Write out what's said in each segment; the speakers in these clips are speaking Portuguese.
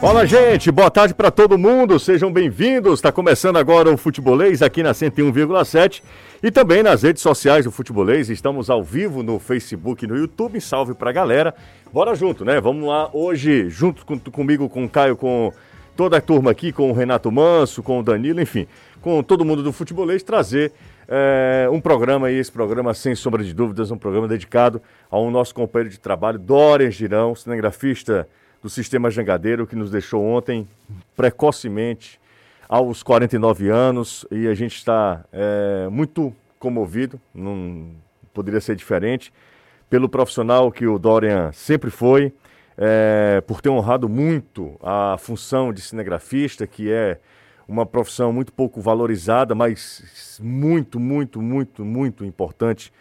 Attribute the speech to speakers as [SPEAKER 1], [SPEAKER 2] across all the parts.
[SPEAKER 1] Fala, gente. Boa tarde para todo mundo. Sejam bem-vindos. Está começando agora o Futebolês aqui na 101,7 e também nas redes sociais do Futebolês. Estamos ao vivo no Facebook e no YouTube. Salve pra galera. Bora junto, né? Vamos lá hoje, junto com, comigo, com o Caio, com toda a turma aqui, com o Renato Manso, com o Danilo, enfim, com todo mundo do Futebolês, trazer é, um programa aí, esse programa, sem sombra de dúvidas, um programa dedicado ao nosso companheiro de trabalho, Dorian Girão, cinegrafista do Sistema Jangadeiro, que nos deixou ontem precocemente, aos 49 anos, e a gente está é, muito comovido, não poderia ser diferente, pelo profissional que o Dorian sempre foi, é, por ter honrado muito a função de cinegrafista, que é uma profissão muito pouco valorizada, mas muito, muito, muito, muito importante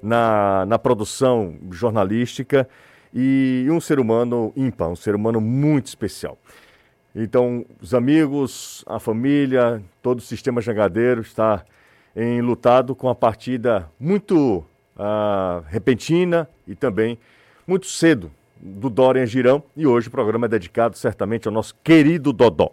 [SPEAKER 1] na, na produção jornalística e um ser humano ímpar, um ser humano muito especial. Então, os amigos, a família, todo o sistema jangadeiro está enlutado com a partida muito uh, repentina e também muito cedo do Dorian Girão. E hoje o programa é dedicado certamente ao nosso querido Dodó.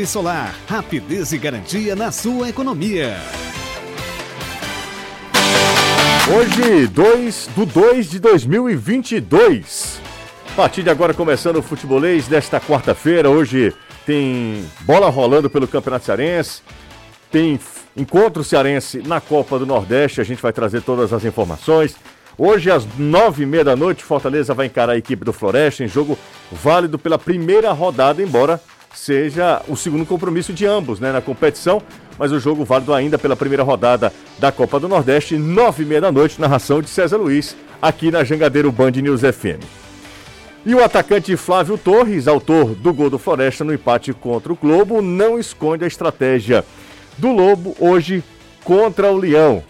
[SPEAKER 2] solar, rapidez e garantia na sua economia.
[SPEAKER 1] Hoje, 2 do 2 de 2022. A partir de agora, começando o futebolês desta quarta-feira. Hoje tem bola rolando pelo Campeonato Cearense, tem encontro cearense na Copa do Nordeste. A gente vai trazer todas as informações. Hoje, às nove e meia da noite, Fortaleza vai encarar a equipe do Floresta em jogo válido pela primeira rodada, embora seja o segundo compromisso de ambos né, na competição, mas o jogo válido ainda pela primeira rodada da Copa do Nordeste, nove e meia da noite, narração de César Luiz, aqui na Jangadeiro Band News FM. E o atacante Flávio Torres, autor do gol do Floresta no empate contra o Globo, não esconde a estratégia do Lobo hoje contra o Leão.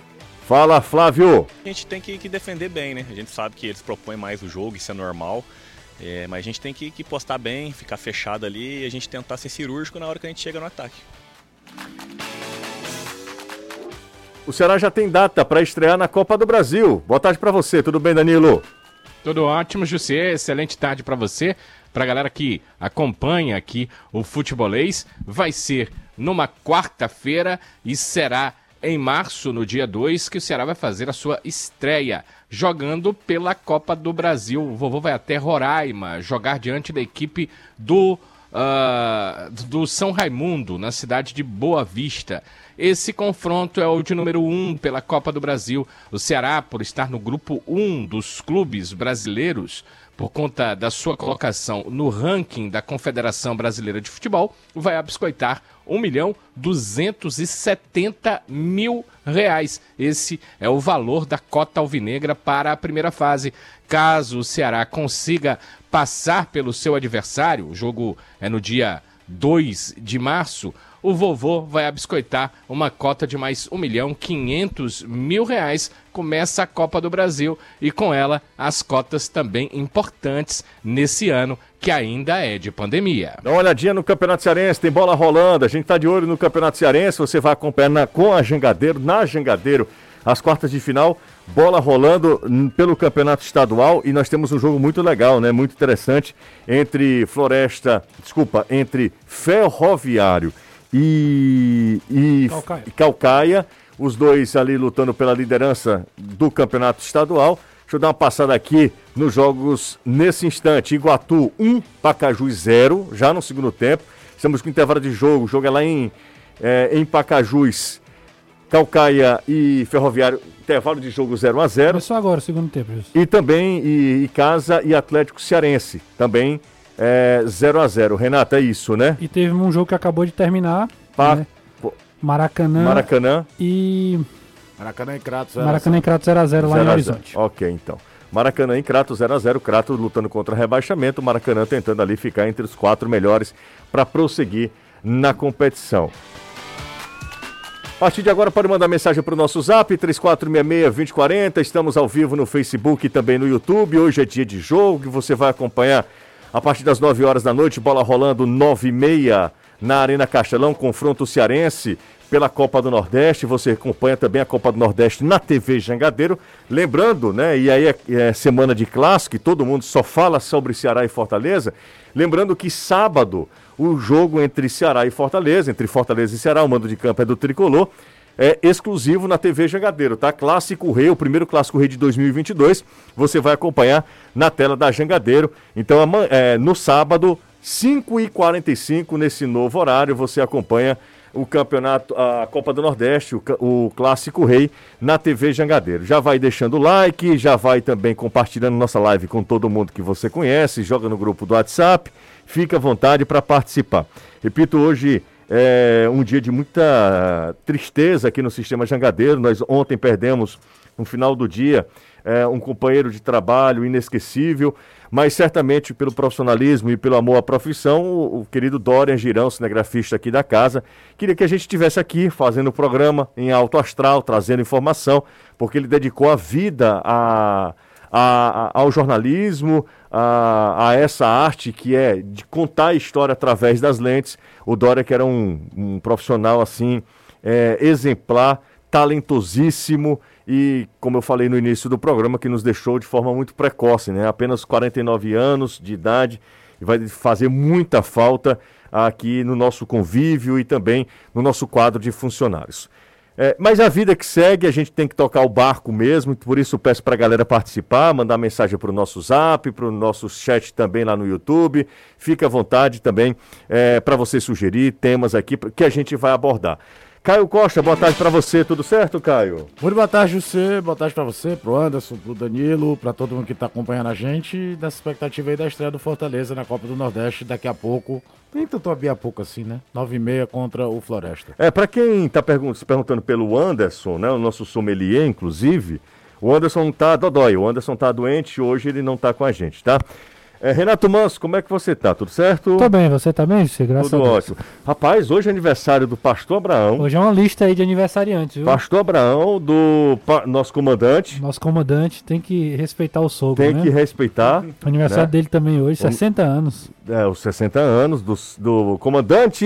[SPEAKER 1] Fala, Flávio!
[SPEAKER 3] A gente tem que, que defender bem, né? A gente sabe que eles propõem mais o jogo, isso é normal. É, mas a gente tem que, que postar bem, ficar fechado ali e a gente tentar ser cirúrgico na hora que a gente chega no ataque.
[SPEAKER 1] O Ceará já tem data para estrear na Copa do Brasil. Boa tarde para você, tudo bem, Danilo?
[SPEAKER 4] Tudo ótimo, José. Excelente tarde para você. Para a galera que acompanha aqui o futebolês, vai ser numa quarta-feira e será em março, no dia 2, que o Ceará vai fazer a sua estreia jogando pela Copa do Brasil. O vovô vai até Roraima jogar diante da equipe do, uh, do São Raimundo, na cidade de Boa Vista. Esse confronto é o de número 1 um pela Copa do Brasil. O Ceará, por estar no grupo 1 um dos clubes brasileiros, por conta da sua colocação no ranking da Confederação Brasileira de Futebol, vai abiscoitar 1 milhão 270 mil reais. Esse é o valor da cota alvinegra para a primeira fase. Caso o Ceará consiga passar pelo seu adversário, o jogo é no dia 2 de março, o vovô vai abiscoitar uma cota de mais 1 milhão 500 mil reais. Começa a Copa do Brasil e com ela as cotas também importantes nesse ano que ainda é de pandemia.
[SPEAKER 1] Dá uma olhadinha no Campeonato Cearense, tem bola rolando, a gente está de olho no Campeonato Cearense, você vai acompanhar na, com a Jangadeiro, na Jangadeiro, as quartas de final, bola rolando pelo Campeonato Estadual e nós temos um jogo muito legal, né? Muito interessante entre Floresta, desculpa, entre Ferroviário e, e Calcaia. Calcaia. Os dois ali lutando pela liderança do campeonato estadual. Deixa eu dar uma passada aqui nos jogos nesse instante. Iguatu 1, Pacaju 0, já no segundo tempo. Estamos com intervalo de jogo. O jogo é lá em, é, em Pacajus, Calcaia e Ferroviário. Intervalo de jogo 0 a 0
[SPEAKER 5] Começou agora o segundo tempo. Isso.
[SPEAKER 1] E também e, e Casa e Atlético Cearense. Também é, 0 a 0 Renata, é isso, né?
[SPEAKER 5] E teve um jogo que acabou de terminar. Pa... Né? Maracanã.
[SPEAKER 1] Maracanã.
[SPEAKER 5] E.
[SPEAKER 6] Maracanã e Crato
[SPEAKER 5] 0 Maracanã e Crato 0x0 lá 0 em Horizonte.
[SPEAKER 1] Ok, então. Maracanã em Crato 0 a 0 Crato lutando contra rebaixamento, Maracanã tentando ali ficar entre os quatro melhores para prosseguir na competição. A partir de agora pode mandar mensagem para o nosso zap 3466-2040. Estamos ao vivo no Facebook e também no YouTube. Hoje é dia de jogo você vai acompanhar a partir das 9 horas da noite, bola rolando 9 e meia na Arena Castelão, confronto cearense pela Copa do Nordeste. Você acompanha também a Copa do Nordeste na TV Jangadeiro. Lembrando, né? E aí é, é semana de clássico, todo mundo só fala sobre Ceará e Fortaleza. Lembrando que sábado o jogo entre Ceará e Fortaleza, entre Fortaleza e Ceará, o mando de campo é do Tricolor, é exclusivo na TV Jangadeiro, tá? Clássico Rei, o primeiro Clássico Rei de 2022, você vai acompanhar na tela da Jangadeiro. Então, é, no sábado, 5h45, nesse novo horário, você acompanha o campeonato, a Copa do Nordeste, o, o, Clássico Rei, na TV Jangadeiro. Já vai deixando o like, já vai também compartilhando nossa live com todo mundo que você conhece, joga no grupo do WhatsApp, fica à vontade para participar. Repito, hoje é um dia de muita tristeza aqui no sistema Jangadeiro. Nós ontem perdemos, no final do dia, é, um companheiro de trabalho inesquecível mas certamente pelo profissionalismo e pelo amor à profissão, o, o querido Dorian Girão, cinegrafista aqui da casa, queria que a gente estivesse aqui fazendo o programa em alto astral, trazendo informação, porque ele dedicou a vida a, a, a, ao jornalismo, a, a, essa arte que é de contar a história através das lentes. O Dória, que era um, um profissional assim, é, exemplar, talentosíssimo e, como eu falei no início do programa, que nos deixou de forma muito precoce, né? Apenas 49 anos de idade e vai fazer muita falta aqui no nosso convívio e também no nosso quadro de funcionários. É, mas a vida que segue, a gente tem que tocar o barco mesmo, por isso peço para a galera participar, mandar mensagem para o nosso zap, para o nosso chat também lá no YouTube. Fique à vontade também é, para você sugerir temas aqui que a gente vai abordar. Caio Costa, boa tarde para você, tudo certo, Caio?
[SPEAKER 6] Muito boa tarde, José, boa tarde para você, pro Anderson, pro Danilo, para todo mundo que tá acompanhando a gente, dessa expectativa aí da estreia do Fortaleza na Copa do Nordeste daqui a pouco. Nem tanto a pouco assim, né? 9 e meia contra o Floresta.
[SPEAKER 1] É, para quem tá pergun se perguntando pelo Anderson, né, o nosso sommelier, inclusive, o Anderson tá dodói, o Anderson tá doente, hoje ele não tá com a gente, tá? É, Renato Manso, como é que você tá? Tudo certo?
[SPEAKER 5] Tô bem, você tá bem, graças
[SPEAKER 1] Tudo
[SPEAKER 5] a
[SPEAKER 1] Deus. ótimo. Rapaz, hoje é aniversário do Pastor Abraão.
[SPEAKER 5] Hoje é uma lista aí de aniversariantes, viu?
[SPEAKER 1] Pastor Abraão, do pa, nosso comandante.
[SPEAKER 5] Nosso comandante tem que respeitar o sogro,
[SPEAKER 1] Tem
[SPEAKER 5] né?
[SPEAKER 1] que respeitar.
[SPEAKER 5] Aniversário né? dele também hoje, 60 anos.
[SPEAKER 1] É, os 60 anos do, do comandante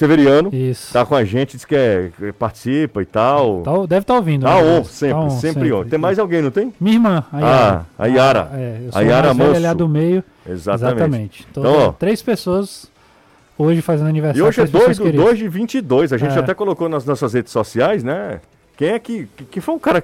[SPEAKER 1] Severiano.
[SPEAKER 5] Isso.
[SPEAKER 1] Tá com a gente, diz que, é, participa e tal.
[SPEAKER 5] Tá, deve estar tá ouvindo.
[SPEAKER 1] Tá né? on, sempre, tá on, sempre, sempre on. Tem mais alguém, não tem?
[SPEAKER 5] Minha irmã,
[SPEAKER 1] a Yara. Ah, a Yara.
[SPEAKER 5] Ah, é, eu sou a Yara Manso. Velha, do meio.
[SPEAKER 1] Exatamente.
[SPEAKER 5] Exatamente. Então, então ó, três pessoas hoje fazendo aniversário.
[SPEAKER 1] E hoje é 2 do 2 de 22. A gente é. até colocou nas nossas redes sociais, né? Quem é que, que foi o cara,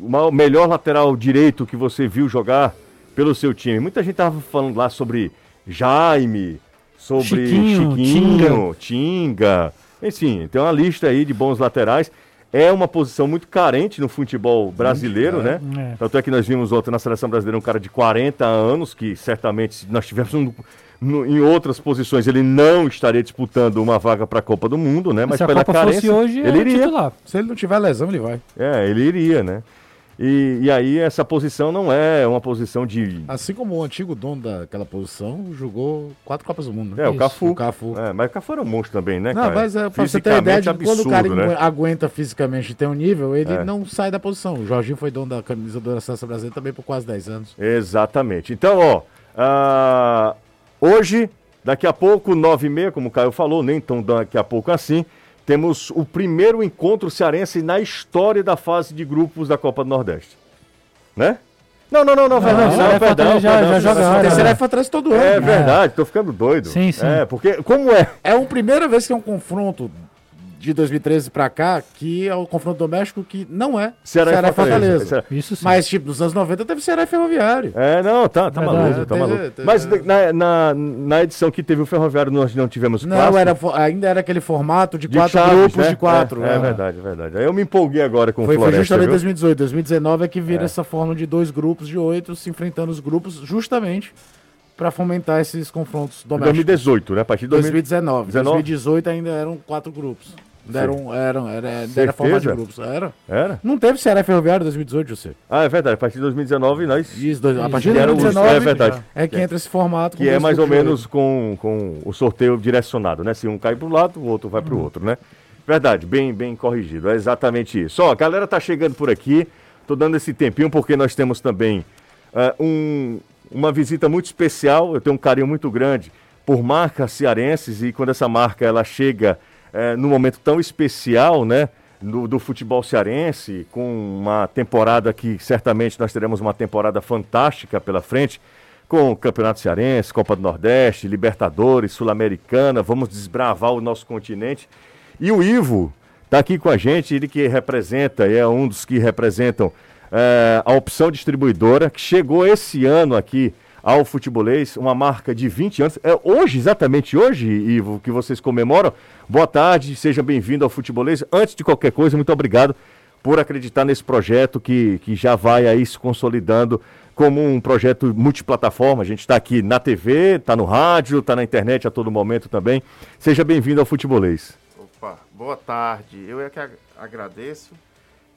[SPEAKER 1] o maior lateral direito que você viu jogar pelo seu time? Muita gente tava falando lá sobre Jaime, sobre Chiquinho, Chiquinho Tinga. Tinga. Enfim, tem uma lista aí de bons laterais. É uma posição muito carente no futebol brasileiro, é, né? É. Tanto é que nós vimos outro na seleção brasileira, um cara de 40 anos, que certamente, se nós tivéssemos no, em outras posições, ele não estaria disputando uma vaga para a Copa do Mundo, né? Mas
[SPEAKER 5] se
[SPEAKER 1] pela
[SPEAKER 5] a Copa
[SPEAKER 1] carência,
[SPEAKER 5] fosse hoje,
[SPEAKER 1] ele iria.
[SPEAKER 5] Titular.
[SPEAKER 6] Se ele não tiver lesão, ele vai.
[SPEAKER 1] É, ele iria, né? E, e, aí essa posição não é uma posição de.
[SPEAKER 6] Assim como o antigo dono daquela posição jogou quatro Copas do Mundo.
[SPEAKER 1] Né? É, o Cafu.
[SPEAKER 6] O Cafu.
[SPEAKER 1] É, mas o Cafu era um monstro também, né?
[SPEAKER 6] Não, cara? mas é, pra você ter ideia de absurdo, quando o cara né? aguenta fisicamente tem um nível, ele é. não sai da posição. O Jorginho foi dono da camisa da Seleção Brasileira também por quase 10 anos.
[SPEAKER 1] Exatamente. Então, ó, uh, hoje, daqui a pouco, 9 e meia, como o Caio falou, nem tão daqui a pouco assim temos o primeiro encontro cearense na história da fase de grupos da Copa do Nordeste. Né? Não, não, não, não, Fernando, não, não, perdão,
[SPEAKER 5] já,
[SPEAKER 1] perdão,
[SPEAKER 5] já jogaram. A
[SPEAKER 6] terceira F atrás todo ano.
[SPEAKER 1] É verdade, tô ficando doido.
[SPEAKER 5] Sim, sim.
[SPEAKER 1] É, porque, como é?
[SPEAKER 6] É a primeira vez que é um confronto de 2013 para cá, que é o confronto doméstico que não é
[SPEAKER 1] Ceará, Ceará e Fortaleza. Fortaleza.
[SPEAKER 6] Isso sim. Mas, tipo, nos anos 90 teve Ceará e Ferroviário.
[SPEAKER 1] É, não, tá, tá maluco, tá maluco. Mas na, na, na, edição que teve o Ferroviário nós não tivemos
[SPEAKER 6] Não, era, ainda era aquele formato de, de quatro chaves, grupos né? de quatro.
[SPEAKER 1] É, é, verdade, é verdade. Aí eu me empolguei agora com
[SPEAKER 6] foi,
[SPEAKER 1] o Floresta,
[SPEAKER 6] Foi justamente em 2018. 2019 é que vira é. essa forma de dois grupos de oito se enfrentando os grupos justamente para fomentar esses confrontos domésticos.
[SPEAKER 1] 2018, né? A partir de
[SPEAKER 6] 2019. 2019. 2018 ainda eram quatro grupos. Deram, eram, era, era
[SPEAKER 1] Certeza?
[SPEAKER 6] formato de grupos. Era.
[SPEAKER 1] Era?
[SPEAKER 6] Não teve Ceará Ferroviário em 2018, José.
[SPEAKER 1] Ah, é verdade. A partir de 2019 nós.
[SPEAKER 6] Isso, dois- a partir de
[SPEAKER 1] era o-
[SPEAKER 6] 2019
[SPEAKER 1] é verdade.
[SPEAKER 6] é que entra esse formato. com
[SPEAKER 1] Que é mais ou menos com, com o sorteio direcionado, né? Se um cai para um lado, o outro vai para o outro, né? Verdade, bem, bem corrigido. É exatamente isso. Ó, a galera tá chegando por aqui. Tô dando esse tempinho porque nós temos também eh, um, uma visita muito especial. Eu tenho um carinho muito grande por marcas cearenses e quando essa marca ela chega eh, num momento tão especial, né? Do, do futebol cearense, com uma temporada que certamente nós teremos uma temporada fantástica pela frente com o Campeonato Cearense, Copa do Nordeste, Libertadores, Sul-Americana, vamos desbravar o nosso continente. E o Ivo está aqui com a gente, ele que representa, é um dos que representam eh, a opção distribuidora, que chegou esse ano aqui ao Futebolês, uma marca de 20 anos. É hoje, exatamente hoje, Ivo, que vocês comemoram. Boa tarde, seja bem-vindo ao Futebolês. Antes de qualquer coisa, muito obrigado por acreditar nesse projeto que, que já vai aí se consolidando como um projeto multiplataforma. A gente está aqui na TV, está no rádio, está na internet a todo momento também. Seja bem-vindo ao Futebolês.
[SPEAKER 7] Opa, boa tarde. Eu é que ag- agradeço.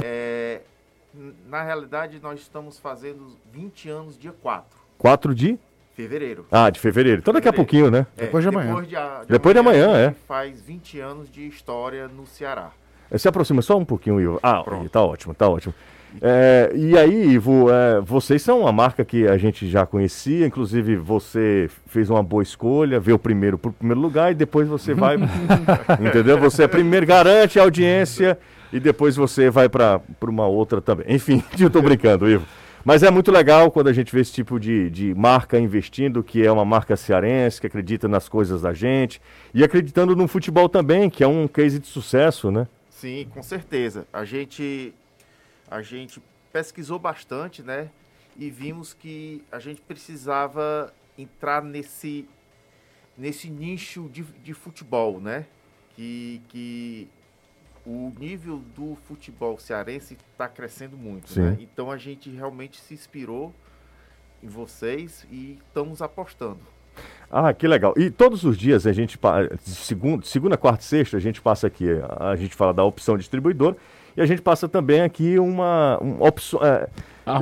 [SPEAKER 7] É, na realidade, nós estamos fazendo 20 anos dia 4,
[SPEAKER 1] 4 de.
[SPEAKER 7] fevereiro.
[SPEAKER 1] Ah, de fevereiro. Então daqui a pouquinho, né?
[SPEAKER 7] É,
[SPEAKER 6] Depois de amanhã.
[SPEAKER 7] Depois de, a-
[SPEAKER 1] Depois de amanhã, é.
[SPEAKER 7] Faz 20 anos de história no Ceará.
[SPEAKER 1] Se aproxima só um pouquinho, Ivo. Ah,
[SPEAKER 7] Pronto.
[SPEAKER 1] tá ótimo, tá ótimo. É, e aí, Ivo, é, vocês são uma marca que a gente já conhecia, inclusive você fez uma boa escolha, veio primeiro para o primeiro lugar e depois você vai. entendeu? Você é primeiro, garante a audiência e depois você vai para uma outra também. Enfim, eu tô brincando, Ivo. Mas é muito legal quando a gente vê esse tipo de, de marca investindo, que é uma marca cearense, que acredita nas coisas da gente e acreditando no futebol também, que é um case de sucesso, né?
[SPEAKER 7] Sim, com certeza. A gente, a gente pesquisou bastante, né? E vimos que a gente precisava entrar nesse, nesse nicho de, de futebol, né? Que, que o nível do futebol cearense está crescendo muito, né? Então a gente realmente se inspirou em vocês e estamos apostando.
[SPEAKER 1] Ah, que legal. E todos os dias a gente, segunda, segunda, quarta e sexta, a gente passa aqui, a gente fala da opção distribuidora e a gente passa também aqui uma, um opção, é,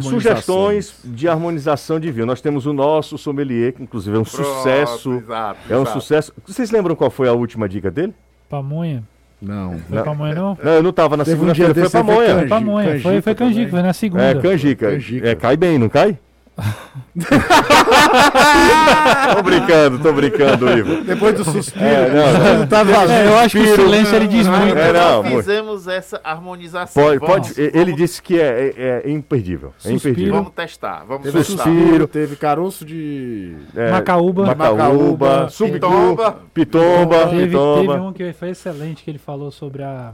[SPEAKER 1] sugestões de harmonização de vinho. Nós temos o nosso sommelier, que inclusive é um sucesso.
[SPEAKER 7] exato,
[SPEAKER 1] É um
[SPEAKER 7] exato.
[SPEAKER 1] sucesso. Vocês lembram qual foi a última dica dele?
[SPEAKER 5] Pamonha.
[SPEAKER 6] Não.
[SPEAKER 5] Foi
[SPEAKER 1] Não.
[SPEAKER 5] pamonha, não?
[SPEAKER 1] Não, eu não estava na
[SPEAKER 6] um
[SPEAKER 1] segunda-feira, foi pra
[SPEAKER 6] foi
[SPEAKER 5] Pamonha. Foi, foi
[SPEAKER 6] canjica
[SPEAKER 5] foi na segunda.
[SPEAKER 1] É, canjica.
[SPEAKER 6] Canjica.
[SPEAKER 1] É, cai bem, não cai? tô brincando, tô brincando, Ivo.
[SPEAKER 6] Depois do suspiro.
[SPEAKER 1] É, não, não.
[SPEAKER 6] tá vazio.
[SPEAKER 5] É, eu acho que o silêncio ele diz muito.
[SPEAKER 1] É, não,
[SPEAKER 7] fizemos essa harmonização.
[SPEAKER 1] Pode,
[SPEAKER 7] Vamos-
[SPEAKER 1] pode, ele disse que é, é- é imperdível. É
[SPEAKER 5] Suspiro.
[SPEAKER 1] imperdível.
[SPEAKER 7] Vamos testar, vamos
[SPEAKER 6] Teve
[SPEAKER 7] testar.
[SPEAKER 1] suspiro.
[SPEAKER 6] Teve caroço de.
[SPEAKER 1] É,
[SPEAKER 5] Macaúba.
[SPEAKER 1] Macaúba,
[SPEAKER 6] Macaúba,
[SPEAKER 1] Subcu,
[SPEAKER 7] Pitomba.
[SPEAKER 1] Pitomba,
[SPEAKER 5] Teve, teve
[SPEAKER 1] Pitomba,
[SPEAKER 5] um que foi excelente, que ele falou sobre a...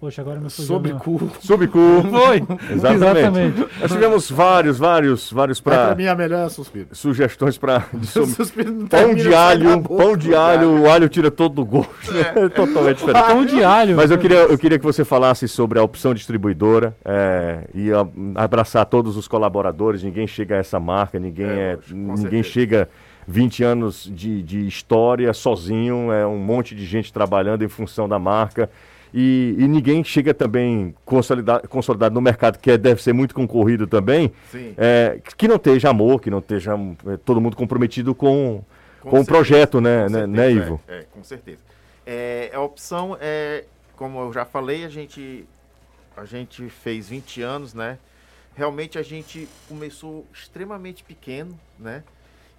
[SPEAKER 5] Poxa, agora me fugiu.
[SPEAKER 6] Sob
[SPEAKER 5] o nome.
[SPEAKER 6] cu.
[SPEAKER 5] Foi,
[SPEAKER 1] Exatamente.
[SPEAKER 5] exatamente.
[SPEAKER 1] Nós tivemos vários, vários, vários
[SPEAKER 6] Pra,
[SPEAKER 1] pra,
[SPEAKER 6] pra mim a melhor é suspiro.
[SPEAKER 1] sugestões para
[SPEAKER 6] não
[SPEAKER 1] pão de alho, pão de alho, o alho tira todo o gosto. É totalmente diferente.
[SPEAKER 5] Pão de alho.
[SPEAKER 1] Mas eu queria, eu queria que você falasse sobre a opção distribuidora é, e a- abraçar todos os colaboradores. Ninguém chega a essa marca, ninguém,
[SPEAKER 7] É,
[SPEAKER 1] é, ninguém
[SPEAKER 7] certeza.
[SPEAKER 1] chega 20 anos de, de história sozinho, é um monte de gente trabalhando em função da marca. E, e ninguém chega também consolidado, consolidado no mercado, que é- deve ser muito concorrido também, é, que não esteja amor, que não esteja é, todo mundo comprometido com, com, o
[SPEAKER 7] certeza,
[SPEAKER 1] projeto, né,
[SPEAKER 7] com
[SPEAKER 1] né,
[SPEAKER 7] certeza,
[SPEAKER 1] né, Ivo?
[SPEAKER 7] É, é, com certeza. É, a opção é, como eu já falei, a gente, a gente fez 20 anos, né? Realmente a gente começou extremamente pequeno, né?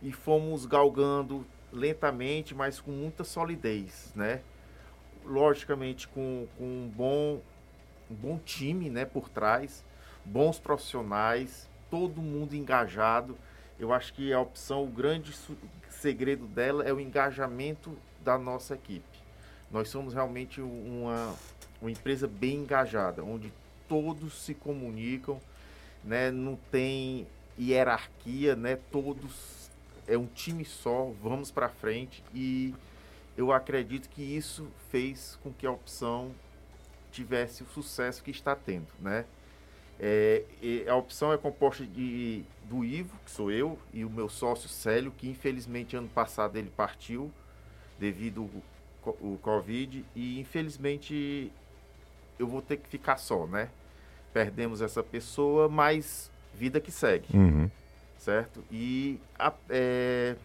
[SPEAKER 7] E fomos galgando lentamente, mas com muita solidez, né? Logicamente com, com um, bom, um bom time, né, por trás, bons profissionais, todo mundo engajado. Eu acho que a opção, o grande segredo dela é o engajamento da nossa equipe. Nós somos realmente uma, uma empresa bem engajada, onde todos se comunicam, né? não tem hierarquia, né? todos é um time só, vamos para frente e eu acredito que isso fez com que a opção tivesse o sucesso que está tendo, né? É, a opção é composta de do Ivo, que sou eu, e o meu sócio Célio, que infelizmente ano passado ele partiu devido co- o Covid e infelizmente eu vou ter que ficar só, né? Perdemos essa pessoa, mas vida que segue,
[SPEAKER 1] Uhum.
[SPEAKER 7] certo? E a- é,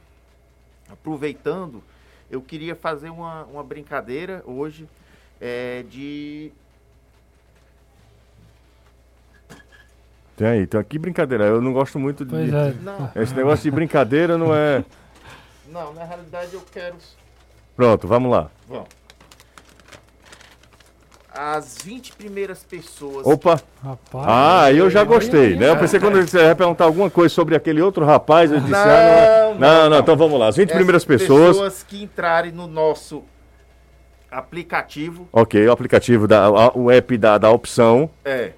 [SPEAKER 7] aproveitando, eu queria fazer uma, uma brincadeira hoje é, de
[SPEAKER 1] Tem aí, então que brincadeira. Eu não gosto muito de.
[SPEAKER 5] Pois é.
[SPEAKER 7] não,
[SPEAKER 1] Esse negócio de brincadeira não é.
[SPEAKER 7] não, na realidade eu quero
[SPEAKER 1] Pronto, vamos lá.
[SPEAKER 7] Vamos. As 20 primeiras pessoas.
[SPEAKER 1] Opa!
[SPEAKER 5] Rapaz.
[SPEAKER 1] Ah, eu já gostei, né? Eu pensei que quando você ia perguntar alguma coisa sobre aquele outro rapaz, eu disse, ah, não, é-
[SPEAKER 7] Não,
[SPEAKER 1] não, não,
[SPEAKER 7] não.
[SPEAKER 1] então vamos lá. As 20
[SPEAKER 7] Essas
[SPEAKER 1] primeiras pessoas.
[SPEAKER 7] que entrarem no nosso aplicativo,
[SPEAKER 1] Ok, o aplicativo, da, o app da, da opção.
[SPEAKER 7] é,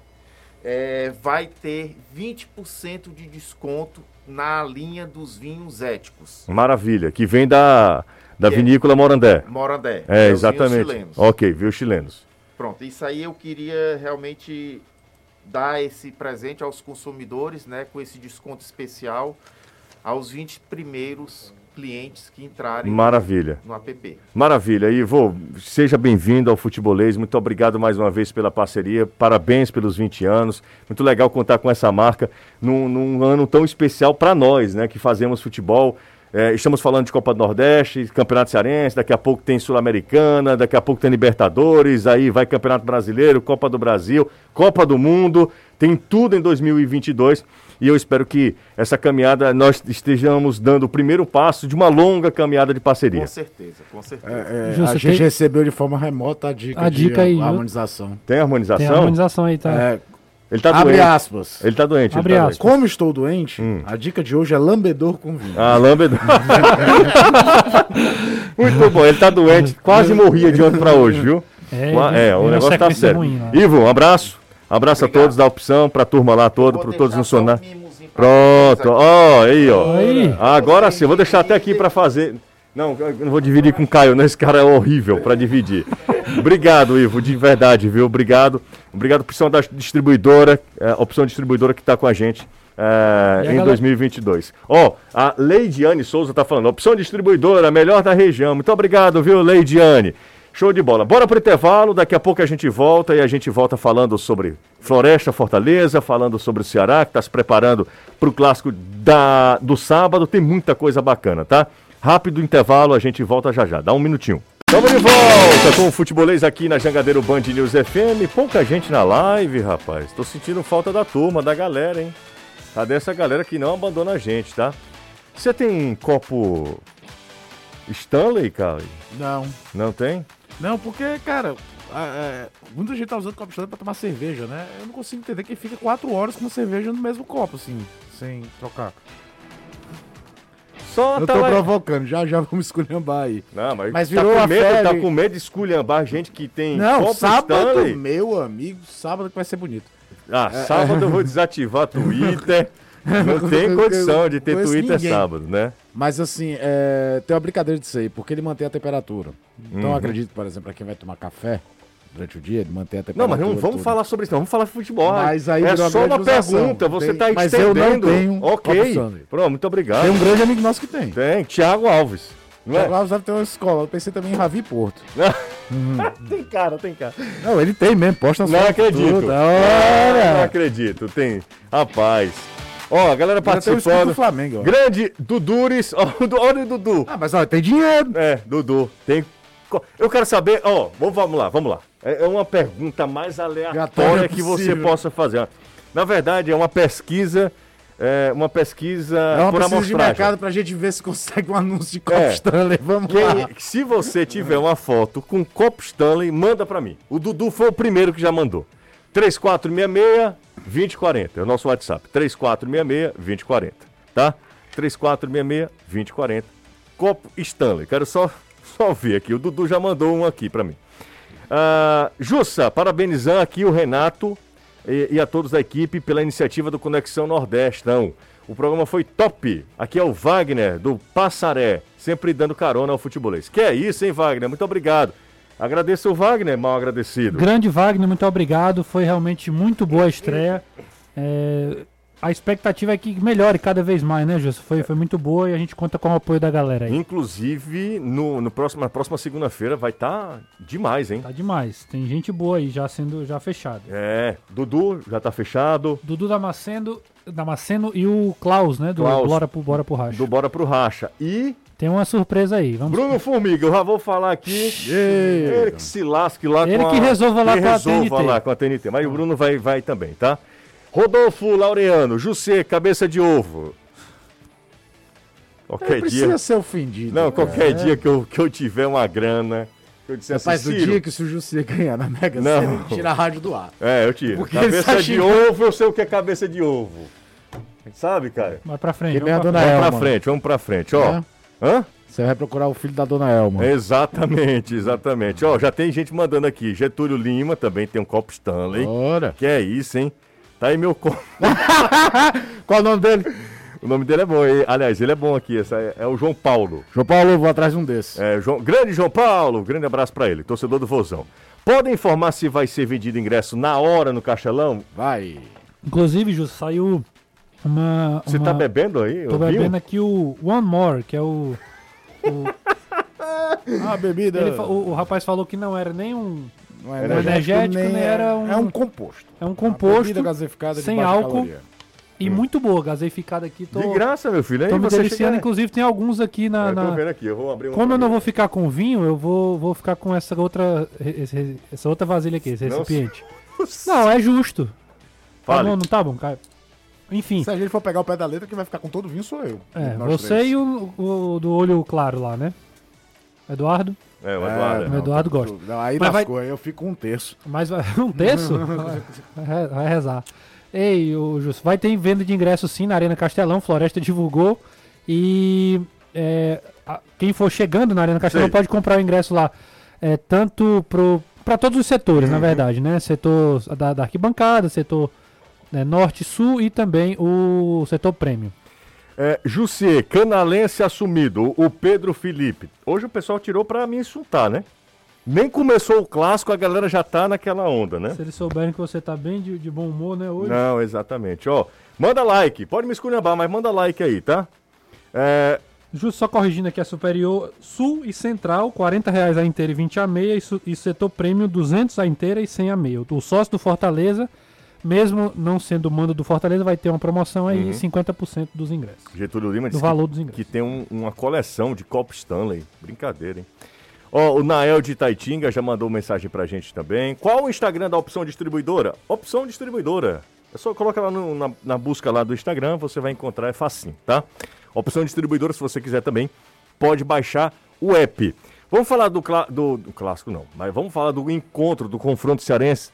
[SPEAKER 7] é, vai ter 20% de desconto na linha dos vinhos éticos.
[SPEAKER 1] Maravilha, que vem da, da
[SPEAKER 7] é-
[SPEAKER 1] vinícola Morandé.
[SPEAKER 7] Morandé.
[SPEAKER 1] É,
[SPEAKER 7] vinhos
[SPEAKER 1] exatamente. Ok, viu, chilenos.
[SPEAKER 7] Pronto, isso aí eu queria realmente dar esse presente aos consumidores, né, com esse desconto especial aos 20 primeiros clientes que entrarem
[SPEAKER 1] Maravilha.
[SPEAKER 7] no app.
[SPEAKER 1] Maravilha. Ivo, seja bem-vindo ao Futebolês. Muito obrigado mais uma vez pela parceria. Parabéns pelos 20 anos. Muito legal contar com essa marca num, num ano tão especial para nós, né, que fazemos futebol. É, estamos falando de Copa do Nordeste, Campeonato Cearense, daqui a pouco tem Sul-Americana, daqui a pouco tem Libertadores, aí vai Campeonato Brasileiro, Copa do Brasil, Copa do Mundo, tem tudo em 2022 e eu espero que essa caminhada nós estejamos dando o primeiro passo de uma longa caminhada de parceria.
[SPEAKER 7] Com certeza, com certeza.
[SPEAKER 6] É,
[SPEAKER 5] Justo,
[SPEAKER 6] a gente
[SPEAKER 5] tem-
[SPEAKER 6] recebeu de forma remota a dica,
[SPEAKER 5] A
[SPEAKER 6] de
[SPEAKER 5] dica aí,
[SPEAKER 6] harmonização.
[SPEAKER 1] Tem harmonização?
[SPEAKER 5] Tem harmonização aí, tá?
[SPEAKER 6] É,
[SPEAKER 1] Ele tá
[SPEAKER 6] abre
[SPEAKER 1] doente.
[SPEAKER 6] aspas.
[SPEAKER 1] Ele tá doente. ele
[SPEAKER 5] Abre
[SPEAKER 1] tá
[SPEAKER 5] aspas.
[SPEAKER 1] doente.
[SPEAKER 6] Como estou doente, a dica de hoje é lambedor com vinho.
[SPEAKER 1] Ah, Lambert. Muito bom, ele tá doente. Quase morria de ontem pra hoje, viu?
[SPEAKER 5] É,
[SPEAKER 1] Qua- É, o
[SPEAKER 5] uma
[SPEAKER 1] negócio tá sério.
[SPEAKER 5] ruim lá.
[SPEAKER 1] Ivo, um abraço. Abraço a
[SPEAKER 7] Obrigado.
[SPEAKER 1] todos da opção, pra turma lá toda, para todos
[SPEAKER 7] pra
[SPEAKER 1] Pronto, ó, aí, ó.
[SPEAKER 5] Aí.
[SPEAKER 1] Agora sim, eu vou deixar até aqui pra fazer. Não, eu não vou dividir com o Caio, não. Esse cara é horrível pra dividir. Obrigado, Ivo, de verdade, viu? Obrigado. Obrigado, opção da distribuidora, é, opção distribuidora que tá com a gente. é, em
[SPEAKER 5] galera-
[SPEAKER 1] 2022. Ó, a Leidiane Souza tá falando, opção distribuidora, melhor da região. Muito obrigado, viu, Leidiane? Show de bola. Bora pro intervalo, daqui a pouco a gente volta e a gente volta falando sobre Floresta Fortaleza, falando sobre o Ceará, que está se preparando para o clássico da, do sábado. Tem muita coisa bacana, tá? Rápido intervalo, a gente volta já já. Dá um minutinho. Estamos de volta com o futebolês aqui na Jangadeiro Band News FM. Pouca gente na live, rapaz. Tô sentindo falta da turma, da galera, hein? Cadê essa galera que não abandona a gente, tá? Você tem copo Stanley, cara?
[SPEAKER 6] Não.
[SPEAKER 1] Não tem?
[SPEAKER 6] Não, porque, cara, é, muita gente tá usando copo de pra tomar cerveja, né? Eu não consigo entender que fica quatro horas com uma cerveja no mesmo copo, assim, sem trocar.
[SPEAKER 1] Só
[SPEAKER 6] Eu
[SPEAKER 1] tá
[SPEAKER 6] tô
[SPEAKER 1] lá-
[SPEAKER 6] provocando, já já vamos esculhambar aí.
[SPEAKER 1] Não, mas,
[SPEAKER 6] Mas
[SPEAKER 1] tá
[SPEAKER 6] virou
[SPEAKER 1] com
[SPEAKER 6] a
[SPEAKER 1] medo, tá com medo de esculhambar gente que tem
[SPEAKER 6] Não, sábado,
[SPEAKER 1] Stanley?
[SPEAKER 6] meu amigo, sábado que vai ser bonito.
[SPEAKER 1] Ah, sábado eu vou desativar Twitter. Não tem condição de ter Twitter
[SPEAKER 6] ninguém.
[SPEAKER 1] sábado, né?
[SPEAKER 6] Mas assim, é, tem uma brincadeira disso aí, porque ele mantém a temperatura. Então
[SPEAKER 1] Uhum.
[SPEAKER 6] eu acredito, por exemplo, pra quem vai tomar café durante o dia, ele mantém a
[SPEAKER 1] Não, mas não vamos
[SPEAKER 6] tudo.
[SPEAKER 1] falar sobre isso, não. Vamos falar de futebol.
[SPEAKER 6] Mas aí
[SPEAKER 1] é só uma pergunta, você está
[SPEAKER 6] mas eu não
[SPEAKER 1] estendendo.
[SPEAKER 6] tenho
[SPEAKER 1] ok. Pronto, muito obrigado.
[SPEAKER 6] Tem um grande amigo nosso que tem.
[SPEAKER 1] Tem, Thiago Alves. Não é?
[SPEAKER 6] Thiago Alves deve ter uma escola. Eu pensei também em Ravi Porto.
[SPEAKER 1] tem cara, tem cara.
[SPEAKER 6] Não, ele tem mesmo, posta
[SPEAKER 1] Não acredito. Não
[SPEAKER 6] Olha!
[SPEAKER 1] acredito, tem. Rapaz. Ó, a galera participando.
[SPEAKER 6] do Flamengo, ó.
[SPEAKER 1] Grande Dudures. Ó, olha o Dudu.
[SPEAKER 6] Ah, mas olha, tem dinheiro.
[SPEAKER 1] É, Dudu. Tem. Eu quero saber, ó, vamos, vamos lá, vamos lá. É é uma pergunta mais aleatória
[SPEAKER 6] Aleatória
[SPEAKER 1] que você possa fazer. Na verdade, é uma pesquisa. É uma pesquisa
[SPEAKER 6] É uma
[SPEAKER 1] por
[SPEAKER 6] pesquisa de
[SPEAKER 1] amostragem.
[SPEAKER 6] mercado pra gente ver se consegue um anúncio de Copa
[SPEAKER 1] É.
[SPEAKER 6] Stanley. Vamos lá.
[SPEAKER 1] Se você tiver uma foto com copo Stanley, manda pra mim. O Dudu foi o primeiro que já mandou. 3466-2040 é o nosso WhatsApp. 3466-2040, tá? 3466-2040. Copo Stanley. Quero só, só ver aqui. O Dudu já mandou um aqui pra mim. Ah, Jussa, parabenizando aqui o Renato e, e a todos da equipe pela iniciativa do Conexão Nordestão. O programa foi top. Aqui é o Wagner, do Passaré, sempre dando carona ao futebolês. Que é isso, hein, Wagner? Muito obrigado. Agradeço o Wagner, mal agradecido.
[SPEAKER 5] Grande Wagner, muito obrigado. Foi realmente muito boa a estreia. É, a expectativa é que melhore cada vez mais, né, Justo? Foi, foi muito boa e a gente conta com o apoio da galera aí.
[SPEAKER 1] Inclusive, no, no próximo, na próxima segunda-feira vai estar tá demais, hein?
[SPEAKER 5] Tá demais. Tem gente boa aí já sendo já fechada.
[SPEAKER 1] É, Dudu já tá fechado.
[SPEAKER 5] Dudu Damasceno, Damasceno e o Klaus, né? Do
[SPEAKER 1] Klaus.
[SPEAKER 5] Bora pro, Bora pro Racha.
[SPEAKER 1] Do Bora pro Racha. E
[SPEAKER 5] Tem uma surpresa aí. Vamos
[SPEAKER 1] Bruno Formiga, eu já vou falar aqui. Ele que se lasque lá
[SPEAKER 5] Ele
[SPEAKER 1] com a...
[SPEAKER 5] que resolva lá
[SPEAKER 1] que
[SPEAKER 5] com a
[SPEAKER 1] resolva lá com a TNT. Mas o Bruno vai, vai também, tá? Rodolfo Laureano, Jussê, cabeça de ovo.
[SPEAKER 6] Não
[SPEAKER 1] Qualquer
[SPEAKER 6] precisa
[SPEAKER 1] dia.
[SPEAKER 6] ser ofendido.
[SPEAKER 1] Não,
[SPEAKER 6] cara.
[SPEAKER 1] qualquer dia que eu, que eu tiver uma grana, que eu disser assim,
[SPEAKER 6] Rapaz, do
[SPEAKER 1] Ciro,
[SPEAKER 6] dia que se o Jussi ganhar na Mega
[SPEAKER 1] Não.
[SPEAKER 6] Sena, tira a rádio do ar.
[SPEAKER 1] É, eu tiro.
[SPEAKER 6] Porque
[SPEAKER 1] cabeça
[SPEAKER 6] tá
[SPEAKER 1] de ovo, eu sei o que é cabeça de ovo. Sabe, cara?
[SPEAKER 5] Vai pra frente.
[SPEAKER 6] A
[SPEAKER 5] vamos
[SPEAKER 6] dona
[SPEAKER 5] pra-
[SPEAKER 1] Vamos
[SPEAKER 6] Elma.
[SPEAKER 1] pra frente, vamos pra frente, ó.
[SPEAKER 6] É.
[SPEAKER 1] Hã?
[SPEAKER 6] Você vai procurar o filho da dona Elma.
[SPEAKER 1] Exatamente, exatamente. Ó, já tem gente mandando aqui. Getúlio Lima também tem um copo Stanley.
[SPEAKER 6] Ora.
[SPEAKER 1] Que é isso, hein? Tá aí meu.
[SPEAKER 6] Qual o nome dele?
[SPEAKER 1] O nome dele é bom. hein? Aliás, ele é bom aqui. Essa é, é o João Paulo.
[SPEAKER 6] João Paulo, eu vou atrás de um desses.
[SPEAKER 1] É, João- grande João Paulo, grande abraço pra ele, torcedor do Vozão. Podem informar se vai ser vendido ingresso na hora no Castelão?
[SPEAKER 6] Vai.
[SPEAKER 5] Inclusive, Justo, saiu uma.
[SPEAKER 1] Você
[SPEAKER 5] uma...
[SPEAKER 1] tá bebendo aí?
[SPEAKER 5] Tô
[SPEAKER 1] vinho?
[SPEAKER 5] bebendo aqui o One More, que é o.
[SPEAKER 6] Ah, bebida.
[SPEAKER 5] ele o, o rapaz falou que não era nem um.
[SPEAKER 6] Não
[SPEAKER 1] Era
[SPEAKER 5] energético, nem era um-
[SPEAKER 6] É um composto.
[SPEAKER 5] É um composto
[SPEAKER 6] de
[SPEAKER 5] sem
[SPEAKER 6] baixa
[SPEAKER 5] álcool.
[SPEAKER 6] caloria.
[SPEAKER 5] e muito boa, gaseificada aqui. Tô,
[SPEAKER 1] De graça, meu filho. Aí
[SPEAKER 5] tô me
[SPEAKER 1] você
[SPEAKER 5] deliciando.
[SPEAKER 1] chega...
[SPEAKER 5] Inclusive, tem alguns aqui na.
[SPEAKER 1] Eu tô
[SPEAKER 5] na-
[SPEAKER 1] vendo aqui, eu vou abrir um.
[SPEAKER 5] Como eu não vou ficar com vinho, eu vou, vou ficar com essa outra, esse- essa outra vasilha aqui, esse
[SPEAKER 1] Não,
[SPEAKER 5] recipiente. Não, é justo. Tá
[SPEAKER 1] Fale.
[SPEAKER 5] bom, não tá bom, Caio? Enfim,
[SPEAKER 6] Se a gente for pegar o pé da letra, quem vai ficar com todo o vinho sou eu.
[SPEAKER 5] é, você
[SPEAKER 6] três.
[SPEAKER 5] e o, o do olho claro lá, né? Eduardo?
[SPEAKER 1] É, o
[SPEAKER 6] É,
[SPEAKER 1] Eduardo.
[SPEAKER 5] o Eduardo gosta.
[SPEAKER 6] Não, aí
[SPEAKER 5] Mas vai-
[SPEAKER 6] lascou, aí eu fico com um terço.
[SPEAKER 5] Mas vai um terço? vai, vai rezar. Ei, o Justo, vai ter venda de ingressos sim na Arena Castelão, Floresta divulgou. E é, a- quem for chegando na Arena Castelão
[SPEAKER 1] Sei.
[SPEAKER 5] pode comprar o ingresso lá. É, tanto para todos os setores, na verdade, né? Setor da, da arquibancada, setor né, norte e sul e também o setor prêmio.
[SPEAKER 1] É, Jussier, canalense assumido, o Pedro Felipe. Hoje o pessoal tirou pra me insultar, né? Nem começou o clássico, a galera já tá naquela onda, né?
[SPEAKER 5] Se eles souberem que você tá bem de, de bom humor, né, hoje.
[SPEAKER 1] Não, exatamente. Ó, manda like, pode me esculhambar, mas manda like aí, tá? É,
[SPEAKER 5] Justo só corrigindo aqui a superior, sul e central, 40 reais a inteira e 20 a meia, e, e setor prêmio, 200 a inteira e 100 a meia. O sócio do Fortaleza, mesmo não sendo mando do Fortaleza, vai ter uma promoção aí, 50% dos ingressos.
[SPEAKER 1] Getúlio Lima
[SPEAKER 5] Do
[SPEAKER 1] disse
[SPEAKER 5] valor
[SPEAKER 1] que,
[SPEAKER 5] dos ingressos.
[SPEAKER 1] que tem um- uma coleção de copo Stanley. Brincadeira, hein? Ó, o Nael de Taitinga já mandou mensagem pra gente também. Qual o Instagram da Opção Distribuidora? Opção Distribuidora. É só coloca lá no- na, na busca lá do Instagram, você vai encontrar, é facinho, tá? Opção Distribuidora, se você quiser também, pode baixar o app. Vamos falar do, do, do clássico, não, mas vamos falar do encontro, do confronto cearense.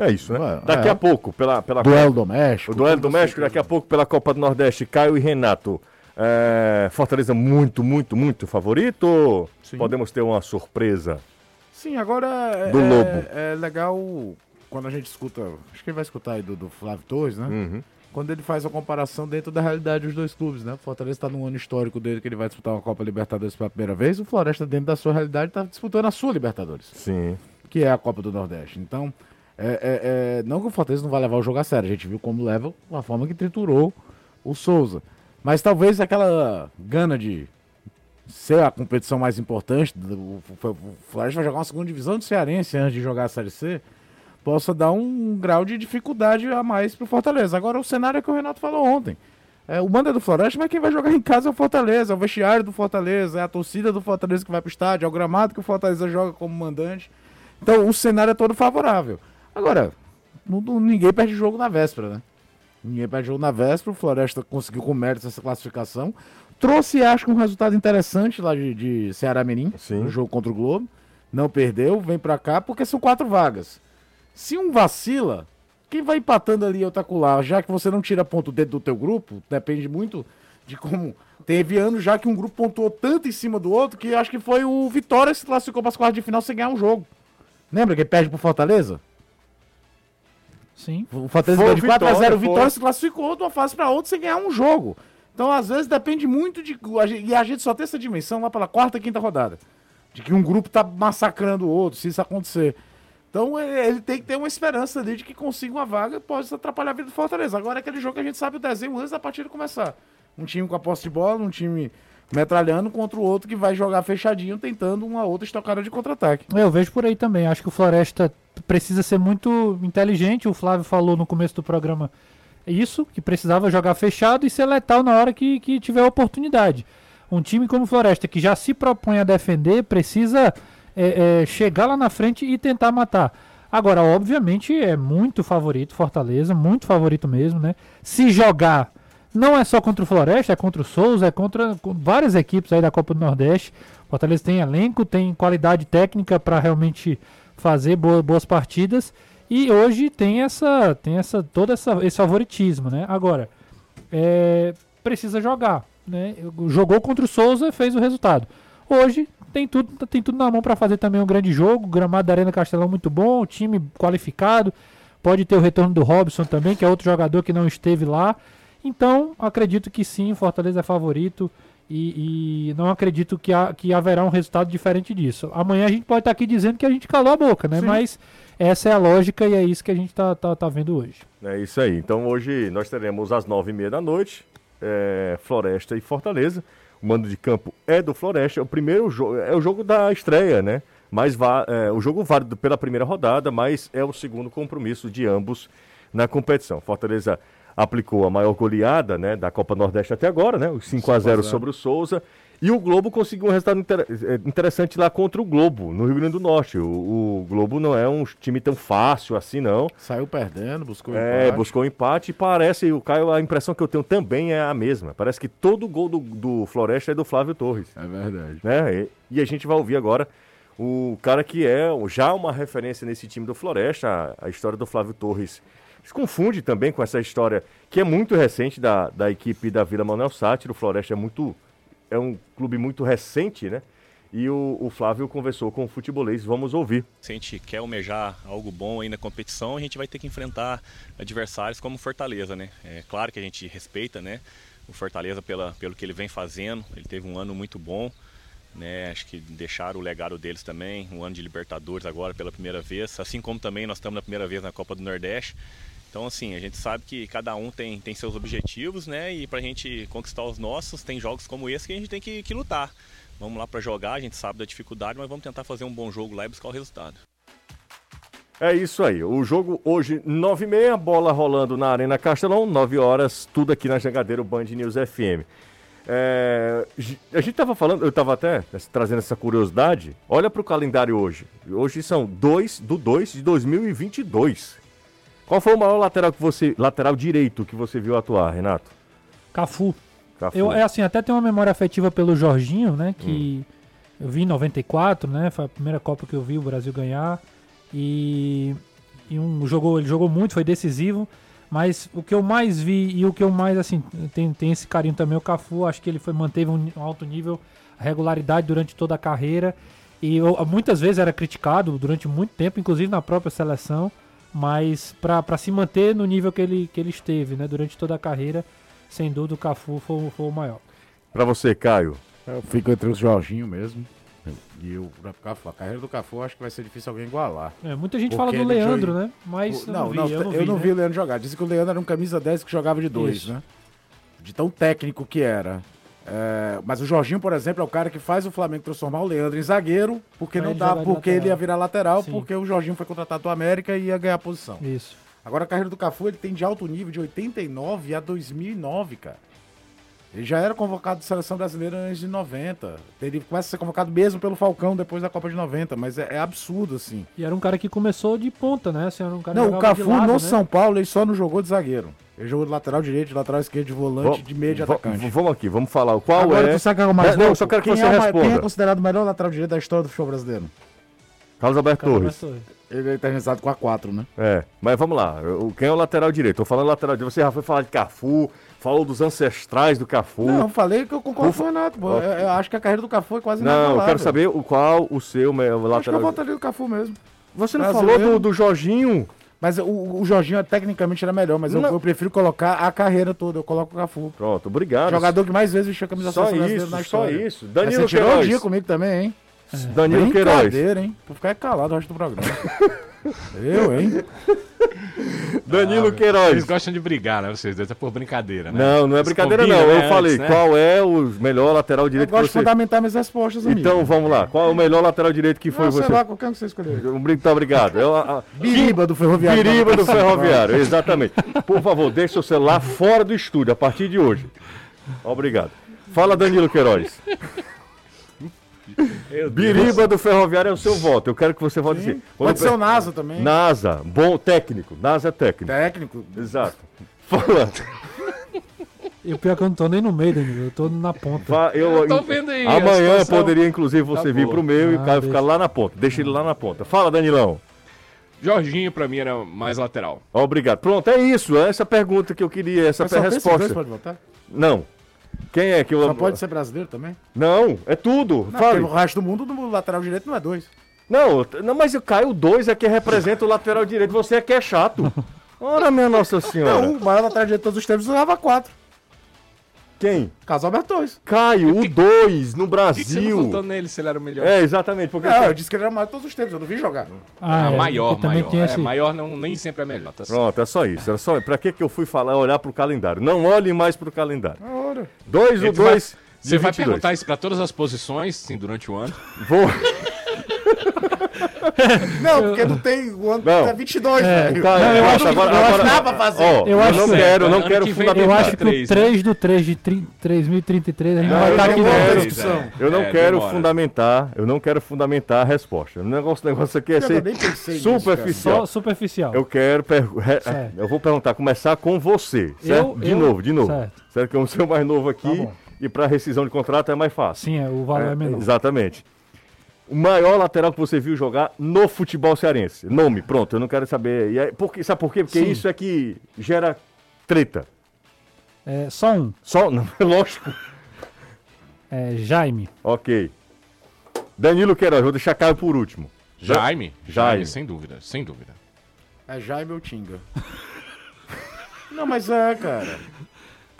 [SPEAKER 1] É isso, né?
[SPEAKER 6] Ué,
[SPEAKER 1] Daqui
[SPEAKER 6] é.
[SPEAKER 1] a pouco, pela, pela
[SPEAKER 6] Duelo doméstico.
[SPEAKER 1] o duelo do México, daqui a pouco pela Copa do Nordeste, Caio e Renato. É, Fortaleza muito, muito, muito favorito?
[SPEAKER 6] Sim.
[SPEAKER 1] Podemos ter uma surpresa?
[SPEAKER 6] Sim, agora é,
[SPEAKER 1] Do
[SPEAKER 6] é-
[SPEAKER 1] Lobo.
[SPEAKER 6] é legal quando a gente escuta. Acho que ele vai escutar aí do, do Flávio Torres, né?
[SPEAKER 1] Uhum.
[SPEAKER 6] Quando ele faz a comparação dentro da realidade dos dois clubes, né? O Fortaleza está num ano histórico dele que ele vai disputar uma Copa Libertadores pela primeira vez. O Floresta, dentro da sua realidade, está disputando a sua Libertadores,
[SPEAKER 1] Sim.
[SPEAKER 6] que é a Copa do Nordeste. Então, é, é- é- não que o Fortaleza não vai levar o jogo a sério. A gente viu como leva a forma que triturou o Souza. Mas talvez aquela gana de ser a competição mais importante, do- o o- o Floresta vai jogar uma segunda divisão de Cearense antes de jogar a Série C, possa dar um grau de dificuldade a mais pro Fortaleza. Agora, o cenário é que o Renato falou ontem. É, o mando é do Floresta, mas quem vai jogar em casa é o Fortaleza, é o vestiário do Fortaleza, é a torcida do Fortaleza que vai pro estádio, é o gramado que o Fortaleza joga como mandante. Então, o cenário é todo favorável. Agora, não- não- ninguém perde jogo na véspera, né? Ninguém perde jogo na véspera, o Floresta conseguiu com mérito essa classificação. Trouxe, acho que um resultado interessante lá de, de Ceará Mirim,
[SPEAKER 1] Sim.
[SPEAKER 6] no jogo contra o Globo. Não perdeu, vem pra cá, porque são quatro vagas. Se um vacila, quem vai empatando ali é o Tacular, já que você não tira ponto dentro do teu grupo, depende muito de como. Teve anos já que um grupo pontuou tanto em cima do outro que acho que foi o Vitória que se classificou para as quartas de final sem ganhar um jogo. Lembra que ele perde pro Fortaleza?
[SPEAKER 5] Sim.
[SPEAKER 6] O Fortaleza ganhou de
[SPEAKER 1] o
[SPEAKER 6] 4 a 0
[SPEAKER 1] Vitória,
[SPEAKER 6] o Vitória
[SPEAKER 1] foi.
[SPEAKER 6] se classificou de uma fase para outra sem ganhar um jogo. Então, às vezes, depende muito de. E a gente só tem essa dimensão lá pela quarta, quinta rodada. De que um grupo tá massacrando o outro, se isso acontecer. Então é, ele tem que ter uma esperança ali de que consiga uma vaga e pode atrapalhar a vida do Fortaleza. Agora é aquele jogo que a gente sabe o desenho antes da partida começar. Um time com a posse de bola, um time metralhando contra o outro que vai jogar fechadinho, tentando uma outra estocada de contra-ataque.
[SPEAKER 5] Eu vejo por aí também. Acho que o Floresta precisa ser muito inteligente. O Flávio falou no começo do programa isso, que precisava jogar fechado e ser letal na hora que, que tiver oportunidade. Um time como o Floresta, que já se propõe a defender, precisa é, é, chegar lá na frente e tentar matar. Agora, obviamente, é muito favorito Fortaleza, muito favorito mesmo, né? Se jogar, não é só contra o Floresta, é contra o Souza, é contra várias equipes aí da Copa do Nordeste. Fortaleza tem elenco, tem qualidade técnica para realmente fazer boas, boas partidas. E hoje tem essa, tem essa, todo essa, esse favoritismo, né? Agora, é, precisa jogar, né? Jogou contra o Souza, fez o resultado. Hoje tem tudo, tem tudo na mão para fazer também um grande jogo. O gramado da Arena Castelão muito bom, time qualificado. Pode ter o retorno do Robson também, que é outro jogador que não esteve lá. Então, acredito que sim, Fortaleza é favorito. E, e não acredito que, há, que haverá um resultado diferente disso. Amanhã a gente pode estar aqui dizendo que a gente calou a boca, né? Sim. Mas essa é a lógica e é isso que a gente está tá, tá vendo hoje.
[SPEAKER 1] É isso aí. Então hoje nós teremos às nove e meia da noite, é, Floresta e Fortaleza. O mando de campo é do Floresta. É o primeiro jogo, é o jogo da estreia, né? Mas é, o jogo válido pela primeira rodada, mas é o segundo compromisso de ambos na competição. Fortaleza aplicou a maior goleada né, da Copa Nordeste até agora, né? Os 5 a 0 sobre o Souza. E o Globo conseguiu um resultado inter eh, interessante lá contra o Globo, no Rio Grande do Norte. O, o, Globo não é um time tão fácil assim, não.
[SPEAKER 6] Saiu perdendo, buscou
[SPEAKER 1] é, empate. buscou empate e parece, o Caio, a impressão que eu tenho também é a mesma. Parece que todo gol do, do Floresta é do Flávio Torres.
[SPEAKER 6] É verdade.
[SPEAKER 1] Né? E, e a gente vai ouvir agora o cara que é já uma referência nesse time do Floresta, a, a história do Flávio Torres se confunde também com essa história que é muito recente da, da equipe da Vila Manuel Sátiro. O Floresta é muito é um clube muito recente, né? E o, o, Flávio conversou com o futebolês, vamos ouvir.
[SPEAKER 3] Se a gente quer almejar algo bom aí na competição, a gente vai ter que enfrentar adversários como Fortaleza, né? É claro que a gente respeita, né? O Fortaleza pela, pelo que ele vem fazendo, ele teve um ano muito bom, né? Acho que deixaram o legado deles também, um ano de Libertadores agora pela primeira vez, assim como também nós estamos na primeira vez na Copa do Nordeste. Então, assim, a gente sabe que cada um tem, tem seus objetivos, né? E para a gente conquistar os nossos, tem jogos como esse que a gente tem que, que lutar. Vamos lá para jogar, a gente sabe da dificuldade, mas vamos tentar fazer um bom jogo lá e buscar o resultado.
[SPEAKER 1] É isso aí. O jogo hoje, 9h30, bola rolando na Arena Castelão, 9 horas, tudo aqui na Jangadeiro Band News FM. É, a gente estava falando, eu estava até trazendo essa curiosidade. Olha para o calendário hoje. Hoje são 2 do 2 de 2022. Qual foi o maior lateral que você, lateral direito que você viu atuar, Renato?
[SPEAKER 5] Cafu. Cafu. Eu, é assim, até tenho uma memória afetiva pelo Jorginho, né? Que hum. eu vi em 94, né? Foi a primeira Copa que eu vi o Brasil ganhar. E, e um, jogou, ele jogou muito, foi decisivo. Mas o que eu mais vi e o que eu mais, assim, tem, tem esse carinho também, o Cafu, acho que ele foi, manteve um alto nível, regularidade durante toda a carreira. E eu, muitas vezes era criticado durante muito tempo, inclusive na própria seleção mas para se manter no nível que ele, que ele esteve né, durante toda a carreira, sem dúvida o Cafu foi, foi o maior.
[SPEAKER 1] Para você, Caio?
[SPEAKER 6] Eu fico entre os Jorginho mesmo. E o Cafu, a carreira do Cafu acho que vai ser difícil alguém igualar.
[SPEAKER 5] É, muita gente fala do Leandro, né? Mas
[SPEAKER 6] não, não, vi, eu não, vi, eu não né? vi o Leandro jogar. Dizem que o Leandro era um camisa 10 que jogava de dois, Isso. né? De tão técnico que era. É, mas o Jorginho, por exemplo, é o cara que faz o Flamengo transformar o Leandro em zagueiro, porque não dá, porque ele ia virar lateral, Sim. porque o Jorginho foi contratado do América e ia ganhar a posição.
[SPEAKER 5] Isso.
[SPEAKER 6] Agora a carreira do Cafu ele tem de alto nível de 89 a 2009, cara. Ele já era convocado de seleção brasileira antes de 90. Ele começa a ser convocado mesmo pelo Falcão depois da Copa de 90, mas é, é absurdo, assim.
[SPEAKER 5] E era um cara que começou de ponta, né? Assim, um
[SPEAKER 6] não, o Cafu lado, no né? São Paulo ele só não jogou de zagueiro. Ele jogou de lateral direito, de lateral esquerdo, de volante, de meio de atacante.
[SPEAKER 1] Vamos aqui, vamos falar. Qual
[SPEAKER 6] Agora,
[SPEAKER 1] é.
[SPEAKER 6] Tu sabe que é mais não,
[SPEAKER 1] só quero que
[SPEAKER 6] quem
[SPEAKER 1] você é responda.
[SPEAKER 6] Quem é considerado o melhor lateral direito da história do futebol brasileiro?
[SPEAKER 1] Carlos Alberto Torres.
[SPEAKER 6] Ele é eternizado com a 4, né?
[SPEAKER 1] É, mas vamos lá. Quem é o lateral direito? Tô falando lateral direito. Você já foi falar de Cafu, falou dos ancestrais do Cafu.
[SPEAKER 6] Não, falei que eu concordo com o Renato. Eu, eu, acho que a carreira do Cafu é quase
[SPEAKER 1] Não, eu quero saber o qual o seu lateral.
[SPEAKER 6] Acho que eu votaria do Cafu mesmo.
[SPEAKER 1] Você não Brasileiro. falou do, do Jorginho?
[SPEAKER 6] Mas o, o Jorginho tecnicamente era melhor, mas eu, eu, prefiro colocar a carreira toda, eu coloco o Cafu.
[SPEAKER 1] Pronto, obrigado.
[SPEAKER 6] Jogador que mais vezes vestiu a camisa
[SPEAKER 1] só isso, na história. Só isso.
[SPEAKER 6] Danilo tirou o dia comigo também, hein?
[SPEAKER 1] É. Danilo Queiroz.
[SPEAKER 6] hein? Vou ficar calado o resto do programa. Eu, hein?
[SPEAKER 1] Danilo
[SPEAKER 4] Eles
[SPEAKER 1] Queiroz.
[SPEAKER 4] gostam de brigar, né? Vocês dois. É por brincadeira, né?
[SPEAKER 1] Não, não é brincadeira
[SPEAKER 4] combinam,
[SPEAKER 1] não.
[SPEAKER 4] né,
[SPEAKER 1] Eu
[SPEAKER 4] antes,
[SPEAKER 1] falei,
[SPEAKER 4] né?
[SPEAKER 1] qual é o melhor lateral
[SPEAKER 6] Eu
[SPEAKER 1] direito
[SPEAKER 6] gosto
[SPEAKER 1] que
[SPEAKER 6] de
[SPEAKER 1] você...
[SPEAKER 6] fundamentar minhas respostas, amigo.
[SPEAKER 1] Então, vamos lá. Qual é o melhor lateral direito que foi
[SPEAKER 6] Não, sei
[SPEAKER 1] você?
[SPEAKER 6] lá, qualquer um que você escolher.
[SPEAKER 1] Muito obrigado. É o- a- a-
[SPEAKER 6] Biriba do Ferroviário.
[SPEAKER 1] Biriba do Ferroviário, exatamente. Por favor, deixe seu celular fora do estúdio a partir de hoje. Obrigado. Fala, Danilo Queiroz. Biriba do Ferroviário é o seu voto. Eu quero que você vote assim.
[SPEAKER 6] Pode ser o NASA também.
[SPEAKER 1] NASA, bom técnico. NASA é técnico.
[SPEAKER 6] Técnico.
[SPEAKER 1] Exato. Fala.
[SPEAKER 5] E o pior é que eu não tô nem no meio, Danilo. Eu tô na ponta.
[SPEAKER 1] Fa- Eu,
[SPEAKER 4] Eu tô vendo aí
[SPEAKER 1] Amanhã
[SPEAKER 4] situação.
[SPEAKER 1] poderia, inclusive, você
[SPEAKER 4] Tá
[SPEAKER 1] vir
[SPEAKER 4] boa.
[SPEAKER 1] pro meu e
[SPEAKER 5] Ah,
[SPEAKER 1] o Caio
[SPEAKER 5] deixa.
[SPEAKER 1] ficar lá na ponta. Deixa ele lá na ponta. Fala, Danilão.
[SPEAKER 4] Jorginho, pra mim, era mais lateral.
[SPEAKER 1] Obrigado. Pronto, é isso. É essa pergunta que eu queria, essa resposta.
[SPEAKER 6] dois pode votar?
[SPEAKER 1] Não. Quem é que eu.
[SPEAKER 6] Só pode ser brasileiro também?
[SPEAKER 1] Não, é tudo.
[SPEAKER 6] Não,
[SPEAKER 1] Fale.
[SPEAKER 6] porque o resto do mundo, no lateral direito, não é dois.
[SPEAKER 1] Não, não, mas o Caio 2 é que representa o lateral direito. Você é que é chato. Ora, minha Nossa Senhora.
[SPEAKER 6] Não, o maior lateral direito de todos os tempos usava quatro.
[SPEAKER 1] Quem?
[SPEAKER 6] Caso Alberto Torres.
[SPEAKER 1] Caio, o 2 no
[SPEAKER 4] você
[SPEAKER 1] Brasil.
[SPEAKER 4] votou nele se ele era o melhor?
[SPEAKER 1] É, exatamente. Porque
[SPEAKER 6] Não, eu disse que ele era o maior de todos os tempos, eu não vi jogar.
[SPEAKER 4] Ah,
[SPEAKER 5] é,
[SPEAKER 4] maior, maior.
[SPEAKER 5] tem
[SPEAKER 4] É,
[SPEAKER 5] esse-
[SPEAKER 4] maior não, nem sempre é melhor. Tá.
[SPEAKER 1] Pronto, é só isso. Era só. Pra que, que eu fui falar, olhar pro calendário? Não olhe mais pro calendário.
[SPEAKER 6] Ora.
[SPEAKER 1] 2 o
[SPEAKER 4] vai-
[SPEAKER 1] 2.
[SPEAKER 4] Você vai perguntar isso pra todas as posições, sim, durante o ano.
[SPEAKER 1] Vou.
[SPEAKER 6] Não, porque não tem o ano
[SPEAKER 1] Não.
[SPEAKER 6] é 22,
[SPEAKER 5] É,
[SPEAKER 6] velho.
[SPEAKER 1] Caio,
[SPEAKER 5] Não, eu acho que-
[SPEAKER 1] agora,
[SPEAKER 6] dá pra fazer.
[SPEAKER 1] Ó, eu,
[SPEAKER 5] Eu
[SPEAKER 1] não
[SPEAKER 5] que-
[SPEAKER 1] quero, não quero
[SPEAKER 4] que vem
[SPEAKER 5] Eu
[SPEAKER 1] fundamentar.
[SPEAKER 5] acho que o
[SPEAKER 4] 23, né?
[SPEAKER 5] 3 do 3 de tri- 3033 a gente
[SPEAKER 1] Não,
[SPEAKER 5] vai
[SPEAKER 1] eu
[SPEAKER 5] estar
[SPEAKER 1] não
[SPEAKER 5] aqui
[SPEAKER 1] quero.
[SPEAKER 5] dentro.
[SPEAKER 6] discussão.
[SPEAKER 1] Eu não
[SPEAKER 4] É,
[SPEAKER 1] quero
[SPEAKER 4] demora.
[SPEAKER 1] fundamentar, eu não quero fundamentar a resposta. O negócio, o negócio aqui é
[SPEAKER 6] Eu
[SPEAKER 1] ser superficial.
[SPEAKER 5] Só superficial.
[SPEAKER 1] Eu quero. Eu vou perguntar, começar com você, certo?
[SPEAKER 5] Eu-
[SPEAKER 1] de
[SPEAKER 5] eu-
[SPEAKER 1] novo, de novo.
[SPEAKER 5] certo.
[SPEAKER 1] Certo que eu sou o mais novo aqui
[SPEAKER 5] Tá
[SPEAKER 1] e para rescisão de contrato é mais fácil.
[SPEAKER 5] Sim, é, o valor é, menor.
[SPEAKER 1] Exatamente. O maior lateral que você viu jogar no futebol cearense. Nome, pronto, eu não quero saber. E aí, por quê? Sabe por quê? Porque
[SPEAKER 5] Sim.
[SPEAKER 1] isso é que gera treta.
[SPEAKER 5] É, só um.
[SPEAKER 1] Só, não, lógico.
[SPEAKER 5] É, Jaime.
[SPEAKER 1] Ok. Danilo Queiroz, vou deixar Caio por último.
[SPEAKER 4] Jaime?
[SPEAKER 1] Jaime.
[SPEAKER 4] Jaime, sem dúvida, sem dúvida.
[SPEAKER 6] É Jaime ou Tinga. Não, mas é, cara.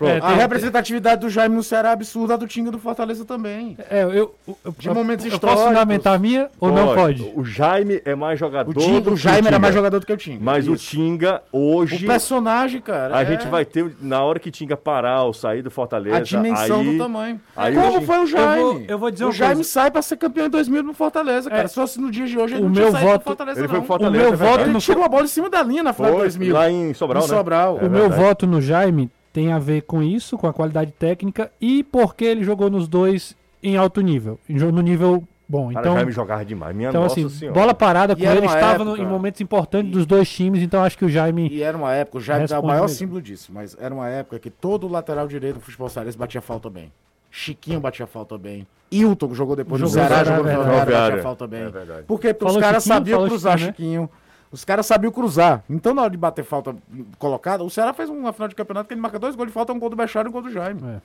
[SPEAKER 1] Pronto.
[SPEAKER 5] É,
[SPEAKER 6] A
[SPEAKER 5] tem-
[SPEAKER 6] representatividade do Jaime no Ceará é absurda, a do Tinga do Fortaleza também.
[SPEAKER 5] É, eu, eu,
[SPEAKER 6] De momentos
[SPEAKER 5] eu
[SPEAKER 6] históricos.
[SPEAKER 5] posso fundamentar a minha ou não pode?
[SPEAKER 1] O Jaime é mais jogador.
[SPEAKER 6] O, Tinga,
[SPEAKER 1] do
[SPEAKER 6] o Jaime era
[SPEAKER 1] Tinga.
[SPEAKER 6] mais jogador do que o Tinga.
[SPEAKER 1] Mas o
[SPEAKER 6] Isso.
[SPEAKER 1] Tinga, hoje.
[SPEAKER 6] O personagem, cara.
[SPEAKER 1] A
[SPEAKER 6] é
[SPEAKER 1] gente vai ter, na hora que Tinga parar ou sair do Fortaleza.
[SPEAKER 6] A dimensão
[SPEAKER 1] aí,
[SPEAKER 6] do tamanho.
[SPEAKER 1] aí
[SPEAKER 6] Como
[SPEAKER 1] o Tinga-
[SPEAKER 6] foi o Jaime?
[SPEAKER 5] Eu vou- eu vou dizer
[SPEAKER 6] o
[SPEAKER 5] uma
[SPEAKER 6] Jaime
[SPEAKER 5] coisa.
[SPEAKER 6] sai pra ser campeão em 2000 no Fortaleza, cara.
[SPEAKER 5] É.
[SPEAKER 6] Só se no dia de hoje ele
[SPEAKER 5] O
[SPEAKER 6] não
[SPEAKER 5] meu
[SPEAKER 6] tinha saído
[SPEAKER 5] voto-
[SPEAKER 6] do Fortaleza,
[SPEAKER 1] Ele foi
[SPEAKER 6] não.
[SPEAKER 1] pro Fortaleza.
[SPEAKER 5] O meu
[SPEAKER 1] é
[SPEAKER 5] voto.
[SPEAKER 6] Ele tirou a bola em cima da linha na final de
[SPEAKER 1] Foi
[SPEAKER 6] 2000.
[SPEAKER 1] lá em Sobral, né?
[SPEAKER 6] Sobral.
[SPEAKER 1] É
[SPEAKER 5] o meu
[SPEAKER 1] verdade.
[SPEAKER 5] voto no Jaime tem a ver com isso, com a qualidade técnica e porque ele jogou nos dois em alto nível, no nível bom.
[SPEAKER 1] Cara,
[SPEAKER 5] Então,
[SPEAKER 1] Jaime jogava demais. Minha
[SPEAKER 5] então
[SPEAKER 1] nossa
[SPEAKER 5] assim,
[SPEAKER 1] senhora.
[SPEAKER 5] bola parada com
[SPEAKER 6] E era
[SPEAKER 5] ele estava no-
[SPEAKER 6] época-
[SPEAKER 5] em momentos importantes dos dois times, então acho que o Jaime
[SPEAKER 6] E era uma época, o Jaime é o maior
[SPEAKER 5] mesmo.
[SPEAKER 6] símbolo disso, mas era uma época que todo lateral direito do futebol cearense batia falta bem. Chiquinho batia falta bem. Hilton, jogou depois no
[SPEAKER 5] Jogou
[SPEAKER 6] Ceará,
[SPEAKER 5] no
[SPEAKER 6] jogou no
[SPEAKER 5] Ceará, é
[SPEAKER 6] Ferroviário,
[SPEAKER 1] verdade.
[SPEAKER 6] batia falta bem.
[SPEAKER 1] É verdade.
[SPEAKER 6] Porque os caras sabiam cruzar
[SPEAKER 5] Chiquinho, né?
[SPEAKER 6] Os caras sabiam cruzar. Então, na hora de bater falta colocada, o Ceará fez uma final de campeonato que ele marca dois gols de falta, um gol do Bechara e um gol do Jaime.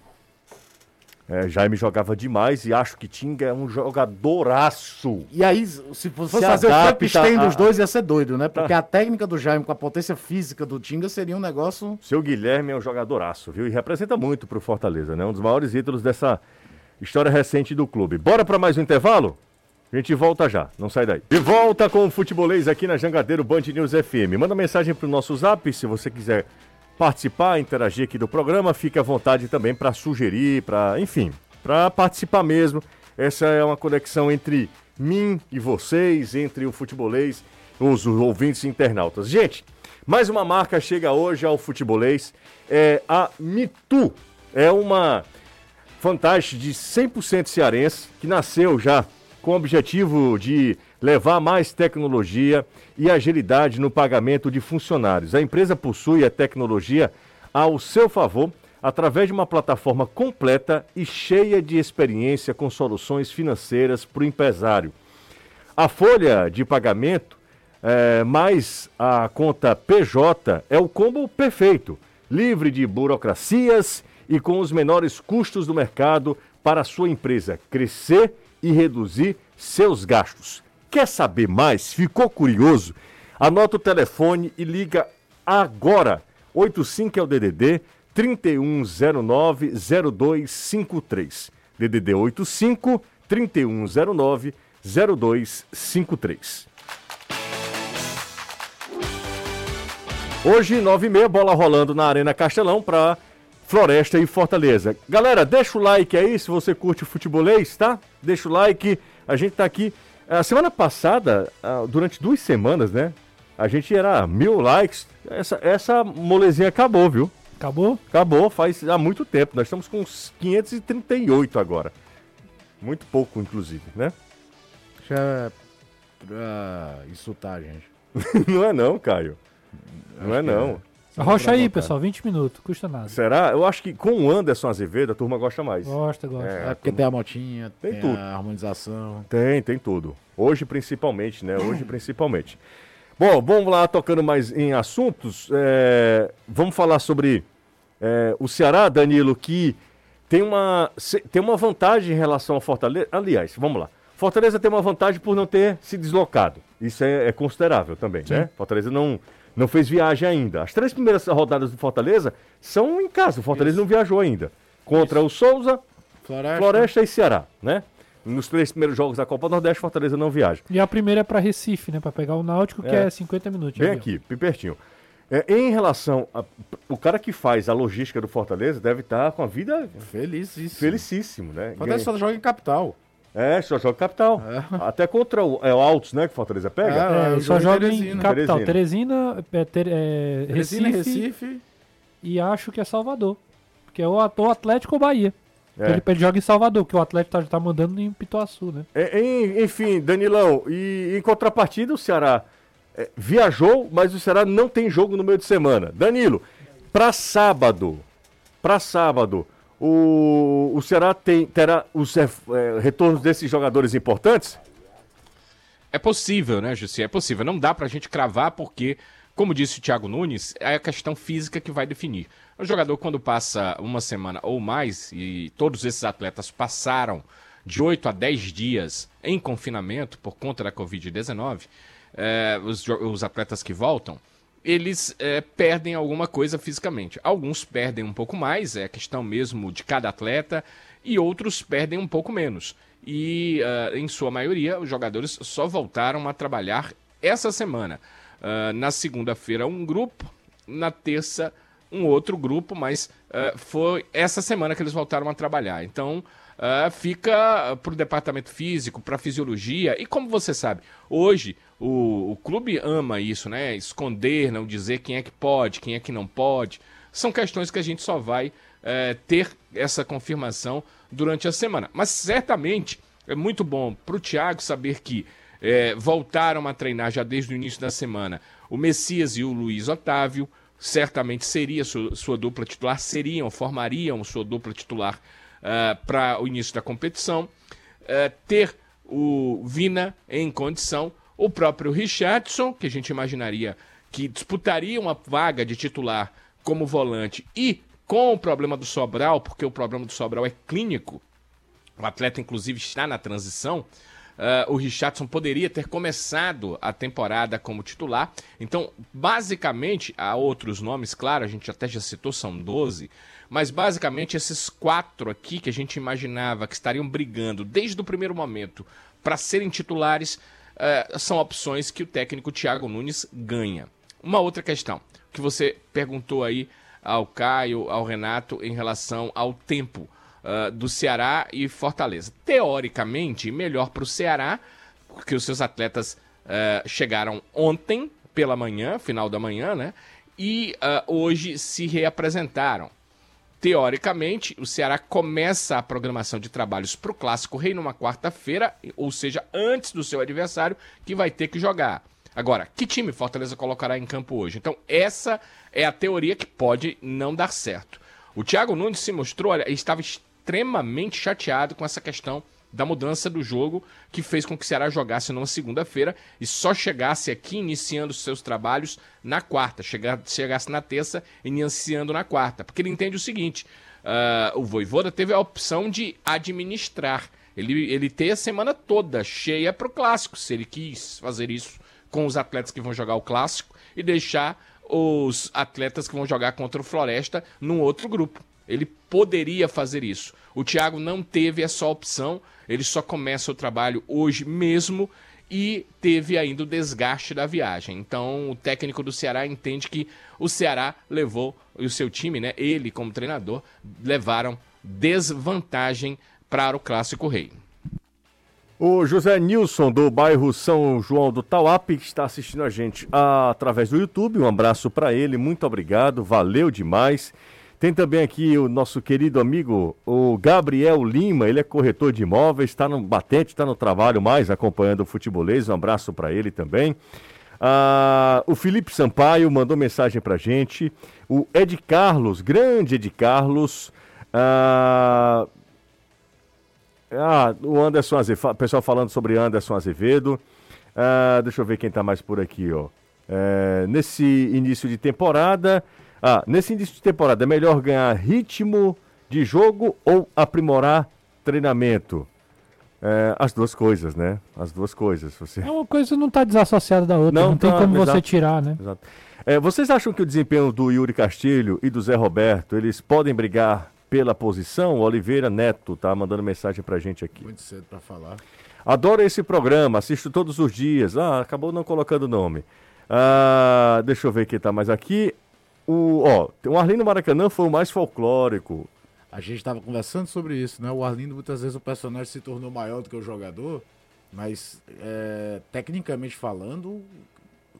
[SPEAKER 1] É, Jaime jogava demais e acho que Tinga é um jogadoraço.
[SPEAKER 6] E aí, se fosse
[SPEAKER 1] Se
[SPEAKER 6] fazer o Frankenstein
[SPEAKER 1] a-
[SPEAKER 6] dos dois, ia ser doido, né? Porque a técnica do Jaime com a potência física do Tinga seria um negócio.
[SPEAKER 1] Seu Guilherme é um jogadoraço, viu? E representa muito pro Fortaleza, né? Um dos maiores ídolos dessa história recente do clube. Bora para mais um intervalo? A gente volta já, não sai daí. De volta com o Futebolês aqui na Jangadeiro Band News FM. Manda mensagem pro nosso zap se você quiser participar, interagir aqui do programa. Fique à vontade também para sugerir, para, enfim, para participar mesmo. Essa é uma conexão entre mim e vocês, entre o futebolês, os ouvintes e internautas. Gente, mais uma marca chega hoje ao futebolês, é a Mitu. É uma fantástico de 100% cearense, que nasceu já com o objetivo de levar mais tecnologia e agilidade no pagamento de funcionários. A empresa possui a tecnologia ao seu favor através de uma plataforma completa e cheia de experiência com soluções financeiras para o empresário. A folha de pagamento é, mais a conta PJ é o combo perfeito, livre de burocracias e com os menores custos do mercado para a sua empresa crescer e reduzir seus gastos. Quer saber mais? Ficou curioso? Anota o telefone e liga agora. 85 é o DDD 3109 0253. DDD 85 3109 0253. Hoje, 9h30, bola rolando na Arena Castelão para Floresta e Fortaleza. Galera, deixa o like aí se você curte o futebolês, tá? Deixa o like. A gente tá aqui. A semana passada, ah, durante duas semanas, né? A gente era mil likes. Essa, essa molezinha acabou, viu?
[SPEAKER 5] Acabou?
[SPEAKER 1] Acabou, faz há muito tempo. Nós estamos com uns 538 agora. Muito pouco, inclusive, né?
[SPEAKER 6] Já é pra insultar a gente.
[SPEAKER 1] não é não, Caio. Não é
[SPEAKER 6] Acho
[SPEAKER 1] não.
[SPEAKER 5] Arrocha aí, pessoal, 20 minutos, custa nada.
[SPEAKER 1] Será? Eu acho que com o Anderson Azevedo a turma gosta mais.
[SPEAKER 5] Gosta, gosta.
[SPEAKER 1] É,
[SPEAKER 6] É porque tem a motinha,
[SPEAKER 1] Tem
[SPEAKER 6] tem,
[SPEAKER 1] tudo.
[SPEAKER 6] a harmonização.
[SPEAKER 1] Tem, tem tudo. Hoje principalmente, né? Hoje principalmente. Bom, vamos lá, tocando mais em assuntos. é, vamos falar sobre é, o Ceará, Danilo, que tem uma, tem uma vantagem em relação ao Fortaleza. Aliás, vamos lá. Fortaleza tem uma vantagem por não ter se deslocado. Isso é, é considerável também, né? Fortaleza não, não fez viagem ainda. As três primeiras rodadas do Fortaleza são em casa. O Fortaleza não viajou ainda. Contra o Souza,
[SPEAKER 6] Floresta.
[SPEAKER 1] Floresta e Ceará, né? Nos três primeiros jogos da Copa Nordeste, Fortaleza não viaja.
[SPEAKER 5] E a primeira é pra Recife, né? Pra pegar o Náutico, que
[SPEAKER 1] É.
[SPEAKER 5] é 50 minutos. de
[SPEAKER 1] Bem aqui, bem pertinho. É, em relação a, o cara que faz a logística do Fortaleza deve estar com a vida
[SPEAKER 6] Feliz isso.
[SPEAKER 1] felicíssimo, né?
[SPEAKER 6] Fortaleza só joga em capital.
[SPEAKER 1] É, só joga capital. Até contra o, é o Altos, né, que o Fortaleza pega.
[SPEAKER 6] É,
[SPEAKER 5] É, ele
[SPEAKER 6] eu
[SPEAKER 5] só
[SPEAKER 6] em
[SPEAKER 5] joga em
[SPEAKER 6] Teresina.
[SPEAKER 5] capital.
[SPEAKER 1] Teresina.
[SPEAKER 5] Teresina, é, Ter- é,
[SPEAKER 6] Teresina,
[SPEAKER 5] Recife,
[SPEAKER 6] Recife.
[SPEAKER 5] e acho que é Salvador. Que é o, o Atlético ou Bahia.
[SPEAKER 1] É.
[SPEAKER 5] Ele, ele joga em Salvador, que o Atlético tá, tá mandando em Pituaçu, né?
[SPEAKER 1] É, em- enfim, Danilão, e em contrapartida o Ceará é, viajou, mas o Ceará não tem jogo no meio de semana. Danilo, para sábado, para sábado, o, o Ceará tem, terá os é, é, retornos desses jogadores importantes?
[SPEAKER 4] É possível, né, Jussi? É possível. Não dá pra gente cravar porque, como disse o Thiago Nunes, é a questão física que vai definir. O jogador, quando passa uma semana ou mais, e todos esses atletas passaram de 8 a 10 dias em confinamento por conta da Covid-19, eh, os, os atletas que voltam, eles eh, perdem alguma coisa fisicamente. Alguns perdem um pouco mais, é questão mesmo de cada atleta, e outros perdem um pouco menos. E, ah, em sua maioria, os jogadores só voltaram a trabalhar essa semana. Ah, na segunda-feira, um grupo, na terça, um outro grupo, mas ah, foi essa semana que eles voltaram a trabalhar. Então, ah, fica para o departamento físico, para fisiologia. E como você sabe, hoje o, o clube ama isso, né? Esconder, não dizer quem é que pode, quem é que não pode. São questões que a gente só vai eh, ter essa confirmação durante a semana. Mas certamente é muito bom para o Thiago saber que eh, voltaram a treinar já desde o início da semana o Messias e o Luiz Otávio. Certamente seria sua, sua dupla titular, seriam, formariam sua dupla titular para o início da competição. Eh, ter o Vina em condição, o próprio Richardson, que a gente imaginaria que disputaria uma vaga de titular como volante e com o problema do Sobral, porque o problema do Sobral é clínico, o atleta inclusive está na transição, ah, o Richardson poderia ter começado a temporada como titular. Então, basicamente, há outros nomes, claro, a gente até já citou, são 12, mas basicamente esses quatro aqui que a gente imaginava que estariam brigando desde o primeiro momento para serem titulares, ah, são opções que o técnico Thiago Nunes ganha. Uma outra questão que você perguntou aí ao Caio, ao Renato, em relação ao tempo ah, do Ceará e Fortaleza. Teoricamente, melhor para o Ceará, porque os seus atletas ah, chegaram ontem pela manhã, final da manhã, né? E hoje se reapresentaram. Teoricamente, o Ceará começa a programação de trabalhos para o Clássico Rei numa quarta-feira, ou seja, antes do seu adversário, que vai ter que jogar. Agora, que time Fortaleza colocará em campo hoje? Então, essa é a teoria que pode não dar certo. O Thiago Nunes se mostrou, olha, estava extremamente chateado com essa questão da mudança do jogo que fez com que o Ceará jogasse numa segunda-feira e só chegasse aqui iniciando seus trabalhos na quarta, chegasse na terça iniciando na quarta, porque ele entende o seguinte: ah, o Voivoda teve a opção de administrar, ele, ele ter a semana toda cheia para o clássico, se ele quis fazer isso com os atletas que vão jogar o clássico e deixar os atletas que vão jogar contra o Floresta num outro grupo. Ele poderia fazer isso. O Thiago não teve essa opção, ele só começa o trabalho hoje mesmo e teve ainda o desgaste da viagem. Então, o técnico do Ceará entende que o Ceará levou, e o seu time, né, ele como treinador, levaram desvantagem para o Clássico Rei.
[SPEAKER 1] O José Nilson, do bairro São João do Tauap, está assistindo a gente através do YouTube. Um abraço para ele, muito obrigado, valeu demais. Tem também aqui o nosso querido amigo, o Gabriel Lima, ele é corretor de imóveis, está no batente, está no trabalho mais, acompanhando o futebolês. Um abraço para ele também. Ah, o Felipe Sampaio mandou mensagem para gente. O Ed Carlos, grande Ed Carlos. Ah, ah, o Anderson Azevedo, pessoal falando sobre Anderson Azevedo. Ah, deixa eu ver quem está mais por aqui, ó. É, nesse início de temporada, ah, nesse início de temporada, é melhor ganhar ritmo de jogo ou aprimorar treinamento? É, as duas coisas, né? As duas coisas. Você...
[SPEAKER 5] É uma coisa não está desassociada da outra, não, não tem tá, como exato, você tirar, né?
[SPEAKER 1] Exato. É, vocês acham que o desempenho do Yuri Castilho e do Zé Roberto, eles podem brigar pela posição? O Oliveira Neto tá mandando mensagem pra gente aqui.
[SPEAKER 6] Muito cedo para falar.
[SPEAKER 1] Adoro esse programa, assisto todos os dias. Ah, acabou não colocando o nome. Ah, deixa eu ver quem tá mais aqui. O, ó, o Arlindo Maracanã foi o mais folclórico.
[SPEAKER 6] A gente estava conversando sobre isso, né? O Arlindo, muitas vezes, o personagem se tornou maior do que o jogador, mas é, tecnicamente falando,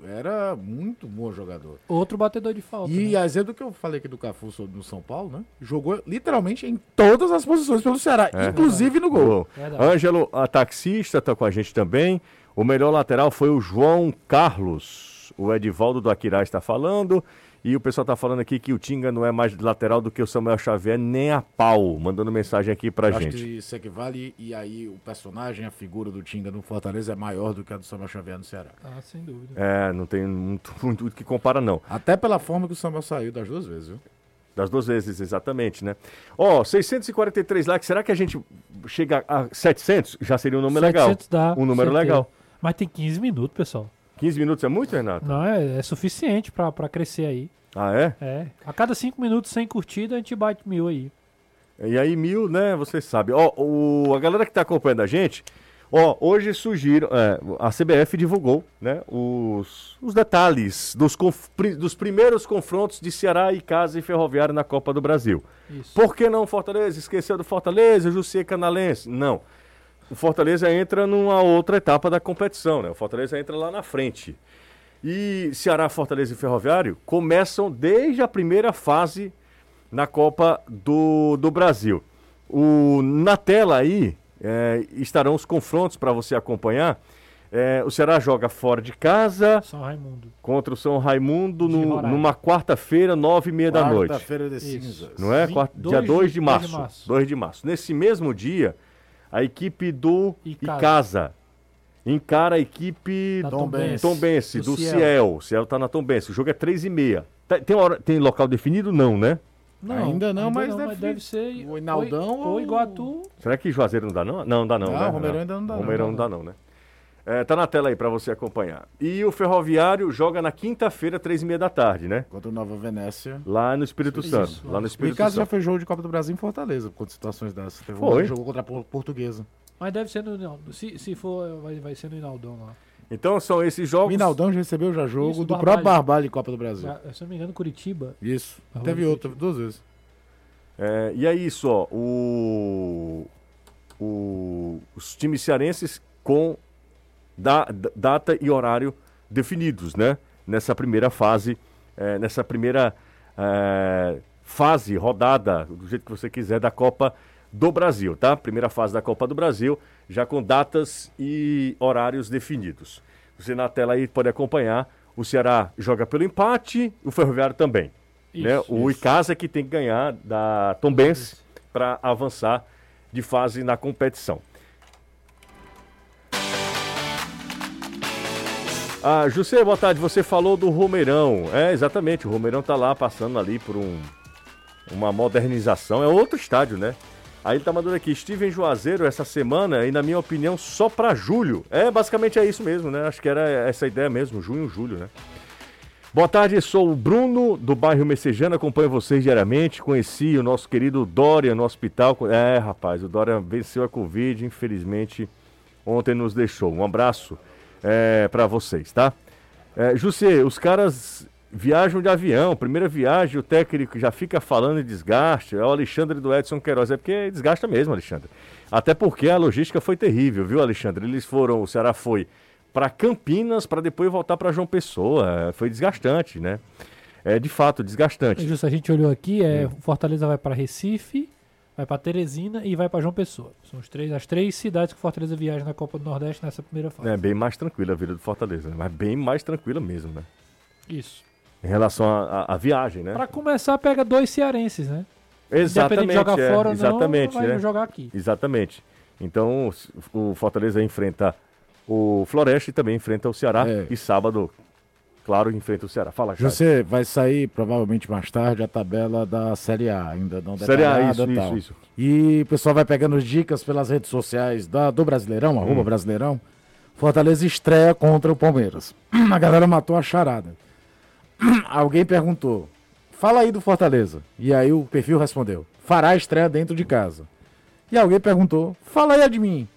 [SPEAKER 6] era muito bom jogador.
[SPEAKER 5] Outro batedor de falta.
[SPEAKER 6] E né? a exemplo do que eu falei aqui do Cafu no São Paulo, né? Jogou literalmente em todas as posições pelo Ceará, é. inclusive no gol.
[SPEAKER 1] Ângelo, a taxista, está com a gente também. O melhor lateral foi o João Carlos. O Edivaldo do Aquirá está falando. E o pessoal está falando aqui que o Tinga não é mais lateral do que o Samuel Xavier, nem a pau, mandando mensagem aqui pra
[SPEAKER 6] Eu
[SPEAKER 1] gente.
[SPEAKER 6] Acho que isso equivale, e aí o personagem, a figura do Tinga no Fortaleza é maior do que a do Samuel Xavier no Ceará.
[SPEAKER 5] Ah, sem dúvida.
[SPEAKER 1] É, não tem muito, muito que compara, não.
[SPEAKER 6] Até pela forma que o Samuel saiu das duas vezes, viu?
[SPEAKER 1] Das duas vezes, exatamente, né? Ó, oh, 643 likes, será que a gente chega a 700? Já seria um número 700
[SPEAKER 5] legal.
[SPEAKER 1] Dá, um número certeza. legal.
[SPEAKER 5] Mas tem 15 minutos, pessoal.
[SPEAKER 1] 15 minutos é muito, Renato?
[SPEAKER 5] Não, é, é suficiente para crescer aí.
[SPEAKER 1] Ah, é?
[SPEAKER 5] É. A cada cinco minutos sem curtida, a gente bate mil aí.
[SPEAKER 1] E aí, mil, né? Você sabe. Ó, o, a galera que tá acompanhando a gente, ó, hoje surgiram. É, a CBF divulgou, né? Os, os detalhes dos, dos primeiros confrontos de Ceará e Casa e Ferroviária na Copa do Brasil. Isso. Por que não Fortaleza? Esqueceu do Fortaleza, Jussier Canalense? Não. O Fortaleza entra numa outra etapa da competição, né? O Fortaleza entra lá na frente. E Ceará, Fortaleza e Ferroviário começam desde a primeira fase na Copa do, do Brasil. O, na tela aí é, estarão os confrontos para você acompanhar. É, o Ceará joga fora de casa
[SPEAKER 5] São Raimundo.
[SPEAKER 1] contra o São Raimundo no, numa quarta-feira, nove e meia da noite.
[SPEAKER 6] Quarta-feira de cinzas.
[SPEAKER 1] Não é? Quarta, dia 2 de, de, março. 2 de março. 2 de março. Nesse mesmo dia, a equipe do Icasa, Icasa encara a equipe
[SPEAKER 5] da Tom, Benz.
[SPEAKER 1] Tom Bense, do, do Ciel. Ciel. Ciel tá na Tom Bense. O jogo é 3 e meia. Tá, tem, hora, tem local definido? Não, né?
[SPEAKER 5] Não, ainda não, ainda mas, não, deve, mas deve ser
[SPEAKER 6] o Inaldão
[SPEAKER 5] ou, ou Iguatu.
[SPEAKER 1] Será que Juazeiro não dá não? Não, não dá não,
[SPEAKER 6] não
[SPEAKER 1] né?
[SPEAKER 6] Romeirão ainda não dá
[SPEAKER 1] Romeirão não, dá não, né? É, tá na tela aí para você acompanhar. E o Ferroviário joga na quinta-feira, três e meia da tarde, né?
[SPEAKER 6] Contra o Nova Venécia.
[SPEAKER 1] Lá no Espírito Isso, Santo. Lá no Espírito
[SPEAKER 6] Santo. já foi jogo de Copa do Brasil em Fortaleza, com situações dessas.
[SPEAKER 1] Teve foi. Um
[SPEAKER 6] jogou contra a Portuguesa.
[SPEAKER 5] Mas deve ser no. Se, se for, vai, vai ser no Inaldão lá.
[SPEAKER 1] Então são esses jogos.
[SPEAKER 6] O Inaldão já recebeu já jogo Isso, do Barbalho. próprio Barbalho em Copa do Brasil.
[SPEAKER 5] Já, se não me engano, Curitiba.
[SPEAKER 6] Isso. Barbalho Teve outro, duas vezes.
[SPEAKER 1] É, e é isso, ó. O, o, os times cearenses com da, data e horário definidos, né? Nessa primeira fase, é, nessa primeira é, fase, rodada, do jeito que você quiser, da Copa do Brasil, tá? Primeira fase da Copa do Brasil, já com datas e horários definidos. Você na tela aí pode acompanhar. O Ceará joga pelo empate, o Ferroviário também. Isso, né? O isso. Icasa que tem que ganhar da Tombense para avançar de fase na competição. Ah, José, boa tarde. Você falou do Romeirão. É, exatamente. O Romeirão está lá passando ali por um, uma modernização. É outro estádio, né? Aí ele tá mandando aqui, estive em Juazeiro essa semana e, na minha opinião, só para julho. É, basicamente é isso mesmo, né? Acho que era essa ideia mesmo, junho, julho, né? Boa tarde, sou o Bruno, do bairro Messejana, acompanho vocês diariamente. Conheci o nosso querido Dória no hospital. É, rapaz, o Dória venceu a Covid, infelizmente ontem nos deixou. Um abraço é, para vocês, tá? É, José, os caras viajam de avião, primeira viagem, o técnico já fica falando de desgaste. É o Alexandre do Edson Queiroz, é porque desgasta mesmo, Alexandre. Até porque a logística foi terrível, viu, Alexandre? Eles foram, o Ceará foi para Campinas para depois voltar para João Pessoa. Foi desgastante, né? É de fato desgastante.
[SPEAKER 5] Justo, a gente olhou aqui, é, Fortaleza vai para Recife, vai para Teresina e vai para João Pessoa. São os três, as três cidades que o Fortaleza viaja na Copa do Nordeste nessa primeira fase.
[SPEAKER 1] É bem mais tranquila a vida do Fortaleza, né? mas bem mais tranquila mesmo, né?
[SPEAKER 5] Isso.
[SPEAKER 1] Em relação à viagem, né?
[SPEAKER 5] Para começar, pega dois cearenses, né?
[SPEAKER 1] Exatamente.
[SPEAKER 5] de jogar
[SPEAKER 1] é,
[SPEAKER 5] fora
[SPEAKER 1] exatamente,
[SPEAKER 5] não, vai
[SPEAKER 1] né?
[SPEAKER 5] jogar aqui.
[SPEAKER 1] Exatamente. Então o Fortaleza enfrenta o Floresta e também enfrenta o Ceará.
[SPEAKER 6] É.
[SPEAKER 1] E sábado, claro, enfrenta o Ceará. Fala, Caio.
[SPEAKER 6] Você vai sair provavelmente mais tarde a tabela da Série A, ainda não
[SPEAKER 1] Série A, isso,
[SPEAKER 6] e tal.
[SPEAKER 1] isso, isso.
[SPEAKER 6] E o pessoal vai pegando dicas pelas redes sociais da, do Brasileirão, arroba Brasileirão. Fortaleza estreia contra o Palmeiras. A galera matou a charada. Alguém perguntou, fala aí do Fortaleza. E aí o perfil respondeu, fará a estreia dentro de casa. E alguém perguntou, fala aí a de mim.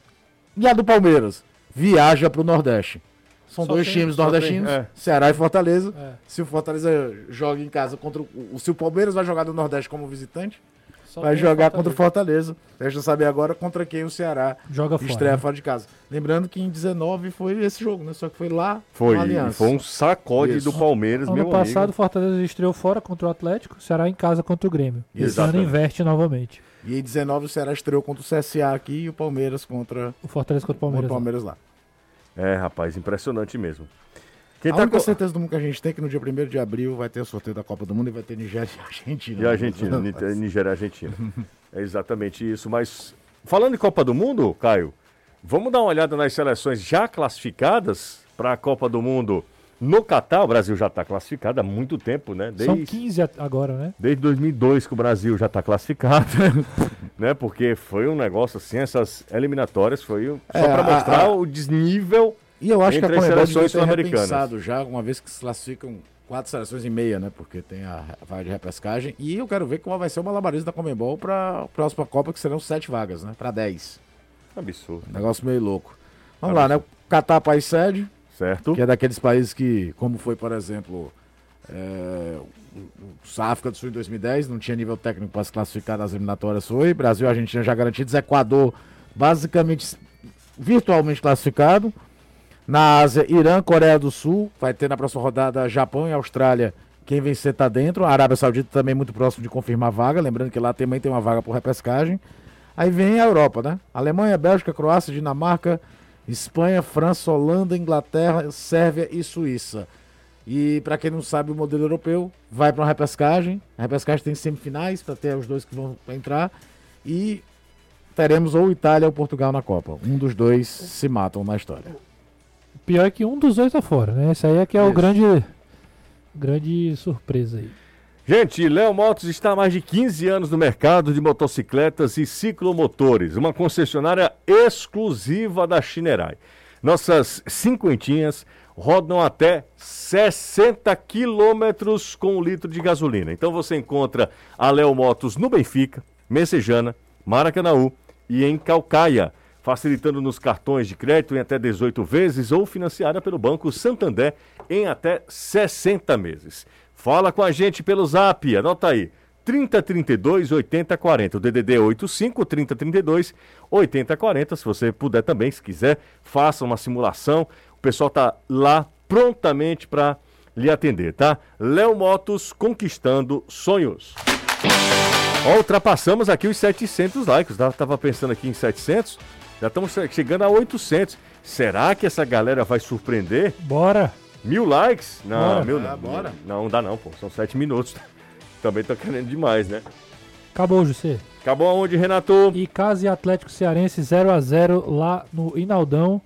[SPEAKER 6] E a do Palmeiras? Viaja pro Nordeste. São
[SPEAKER 5] Só
[SPEAKER 6] dois
[SPEAKER 5] tem-
[SPEAKER 6] times
[SPEAKER 1] só tem,
[SPEAKER 6] nordestinos,
[SPEAKER 1] é.
[SPEAKER 6] Ceará e Fortaleza.
[SPEAKER 5] É.
[SPEAKER 6] Se o Fortaleza joga em casa contra o. Se o Palmeiras vai jogar no Nordeste como visitante,
[SPEAKER 5] Só
[SPEAKER 6] vai jogar contra o Fortaleza. Deixa eu saber agora contra quem o Ceará
[SPEAKER 5] Joga fora.
[SPEAKER 6] estreia
[SPEAKER 5] né?
[SPEAKER 6] fora de casa. Lembrando que em 19 foi esse jogo, né? Só que foi lá
[SPEAKER 1] Foi, foi um sacode
[SPEAKER 6] Isso.
[SPEAKER 1] do Palmeiras,
[SPEAKER 5] Ano
[SPEAKER 1] meu
[SPEAKER 5] passado, o
[SPEAKER 1] amigo.
[SPEAKER 5] Fortaleza estreou fora contra o Atlético, o Ceará em casa contra o Grêmio. Esse ano inverte novamente.
[SPEAKER 6] E em 19 o Ceará estreou contra o CSA aqui e o Palmeiras contra,
[SPEAKER 5] O Fortaleza contra o
[SPEAKER 6] contra
[SPEAKER 5] Palmeiras.
[SPEAKER 6] o Palmeiras lá.
[SPEAKER 1] É, rapaz, impressionante mesmo. Quem
[SPEAKER 6] a
[SPEAKER 1] tá
[SPEAKER 6] única
[SPEAKER 1] co-
[SPEAKER 6] certeza do mundo que a gente tem é que no dia 1 de abril vai ter o sorteio da Copa do Mundo e vai ter Nigéria e Argentina.
[SPEAKER 1] E Argentina, Ni- Nigéria e Argentina. É exatamente isso. Mas falando em Copa do Mundo, Caio, vamos dar uma olhada nas seleções já classificadas para a Copa do Mundo no Catar. O Brasil já está classificado há muito tempo, né?
[SPEAKER 5] São
[SPEAKER 1] Desde,
[SPEAKER 5] 15 a- agora, né?
[SPEAKER 1] desde 2002 que o Brasil já está classificado, né? Porque foi um negócio assim, essas eliminatórias foi um- só
[SPEAKER 6] É,
[SPEAKER 1] para mostrar
[SPEAKER 6] a-
[SPEAKER 1] o desnível.
[SPEAKER 6] E eu acho
[SPEAKER 1] Entre
[SPEAKER 6] que a
[SPEAKER 1] as seleções sul-americanas.
[SPEAKER 6] já, uma vez que se classificam quatro seleções e meia, né? Porque tem a vaga de repescagem. E eu quero ver como vai ser o malabarismo da Comebol para a próxima Copa, que serão sete vagas, né? Para dez.
[SPEAKER 1] Absurdo,
[SPEAKER 6] Negócio meio louco. Vamos lá, né? O Catar país sede,
[SPEAKER 1] certo?
[SPEAKER 6] que é daqueles países que, como foi, por exemplo, é, o, o África do Sul em 2010, não tinha nível técnico para se classificar nas eliminatórias, foi. Brasil Argentina já garantidos. Equador, basicamente, virtualmente classificado. Na Ásia, Irã, Coreia do Sul. Vai ter na próxima rodada Japão e Austrália. Quem vencer tá dentro. A Arábia Saudita também muito próximo de confirmar a vaga. Lembrando que lá também tem uma vaga por repescagem. Aí vem a Europa, né? Alemanha, Bélgica, Croácia, Dinamarca, Espanha, França, Holanda, Inglaterra, Sérvia e Suíça. E para quem não sabe, o modelo europeu vai para uma repescagem. A repescagem tem semifinais para ter os dois que vão entrar. E teremos ou Itália ou Portugal na Copa. Um dos dois se matam na história.
[SPEAKER 5] O pior é que um dos dois tá fora, né? Esse aí é que é o
[SPEAKER 1] Isso.
[SPEAKER 5] grande, grande surpresa aí.
[SPEAKER 1] Gente, Léo Motos está há mais de 15 anos no mercado de motocicletas e ciclomotores, uma concessionária exclusiva da Chinerai. Nossas cinquentinhas rodam até 60 quilômetros com um litro de gasolina. Então você encontra a Léo Motos no Benfica, Messejana, Maracanaú e em Calcaia, facilitando nos cartões de crédito em até 18 vezes ou financiada pelo Banco Santander em até 60 meses. Fala com a gente pelo zap, anota aí. 3032 8040, o DDD é 85 3032 8040. Se você puder também, se quiser, faça uma simulação. O pessoal tá lá prontamente para lhe atender, tá? Léo Motos conquistando sonhos. Ó, ultrapassamos aqui os 700 likes, tá? tava pensando aqui em 700, já estamos chegando a 800. Será que essa galera vai surpreender?
[SPEAKER 5] Bora!
[SPEAKER 1] Mil likes? Não,
[SPEAKER 5] Bora.
[SPEAKER 1] mil
[SPEAKER 6] Ah,
[SPEAKER 1] não.
[SPEAKER 6] bora.
[SPEAKER 1] Não, não dá não, pô. São sete minutos. Também tô querendo demais, né?
[SPEAKER 5] Acabou, José.
[SPEAKER 1] Acabou aonde, Renato?
[SPEAKER 5] E Casa e Atlético Cearense 0x0 lá no Inaldão.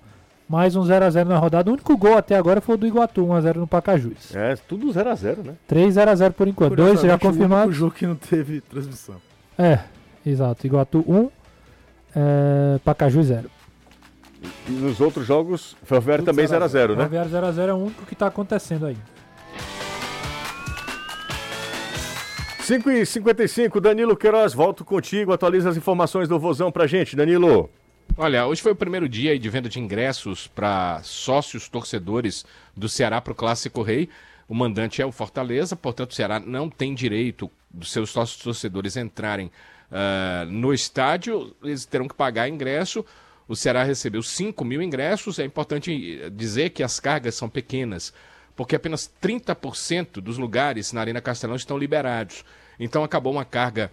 [SPEAKER 5] Mais um 0x0 na rodada. O único gol até agora foi o do Iguatu, 1x0 no Pacajus.
[SPEAKER 1] É, tudo 0 a 0 né?
[SPEAKER 5] 3x0 por enquanto. Dois já
[SPEAKER 6] Curiosamente, O
[SPEAKER 5] confirmados.
[SPEAKER 6] jogo que não teve transmissão.
[SPEAKER 5] É, exato. Iguatu 1, é, Pacajus 0.
[SPEAKER 1] E nos outros jogos, Ferroviário
[SPEAKER 6] Tudo
[SPEAKER 1] também 0
[SPEAKER 6] 0
[SPEAKER 1] a 0 né?
[SPEAKER 5] Ferroviário 0x0 é o único que tá acontecendo aí.
[SPEAKER 1] 5 e 55 Danilo Queiroz, volto contigo. Atualiza as informações do Vozão pra gente, Danilo.
[SPEAKER 4] Olha, hoje foi o primeiro dia de venda de ingressos para sócios torcedores do Ceará para o Clássico Rei. O mandante é o Fortaleza, portanto, o Ceará não tem direito dos seus sócios torcedores entrarem uh, no estádio, eles terão que pagar ingresso. O Ceará recebeu 5 mil ingressos. É importante dizer que as cargas são pequenas, porque apenas 30% dos lugares na Arena Castelão estão liberados. Então acabou uma carga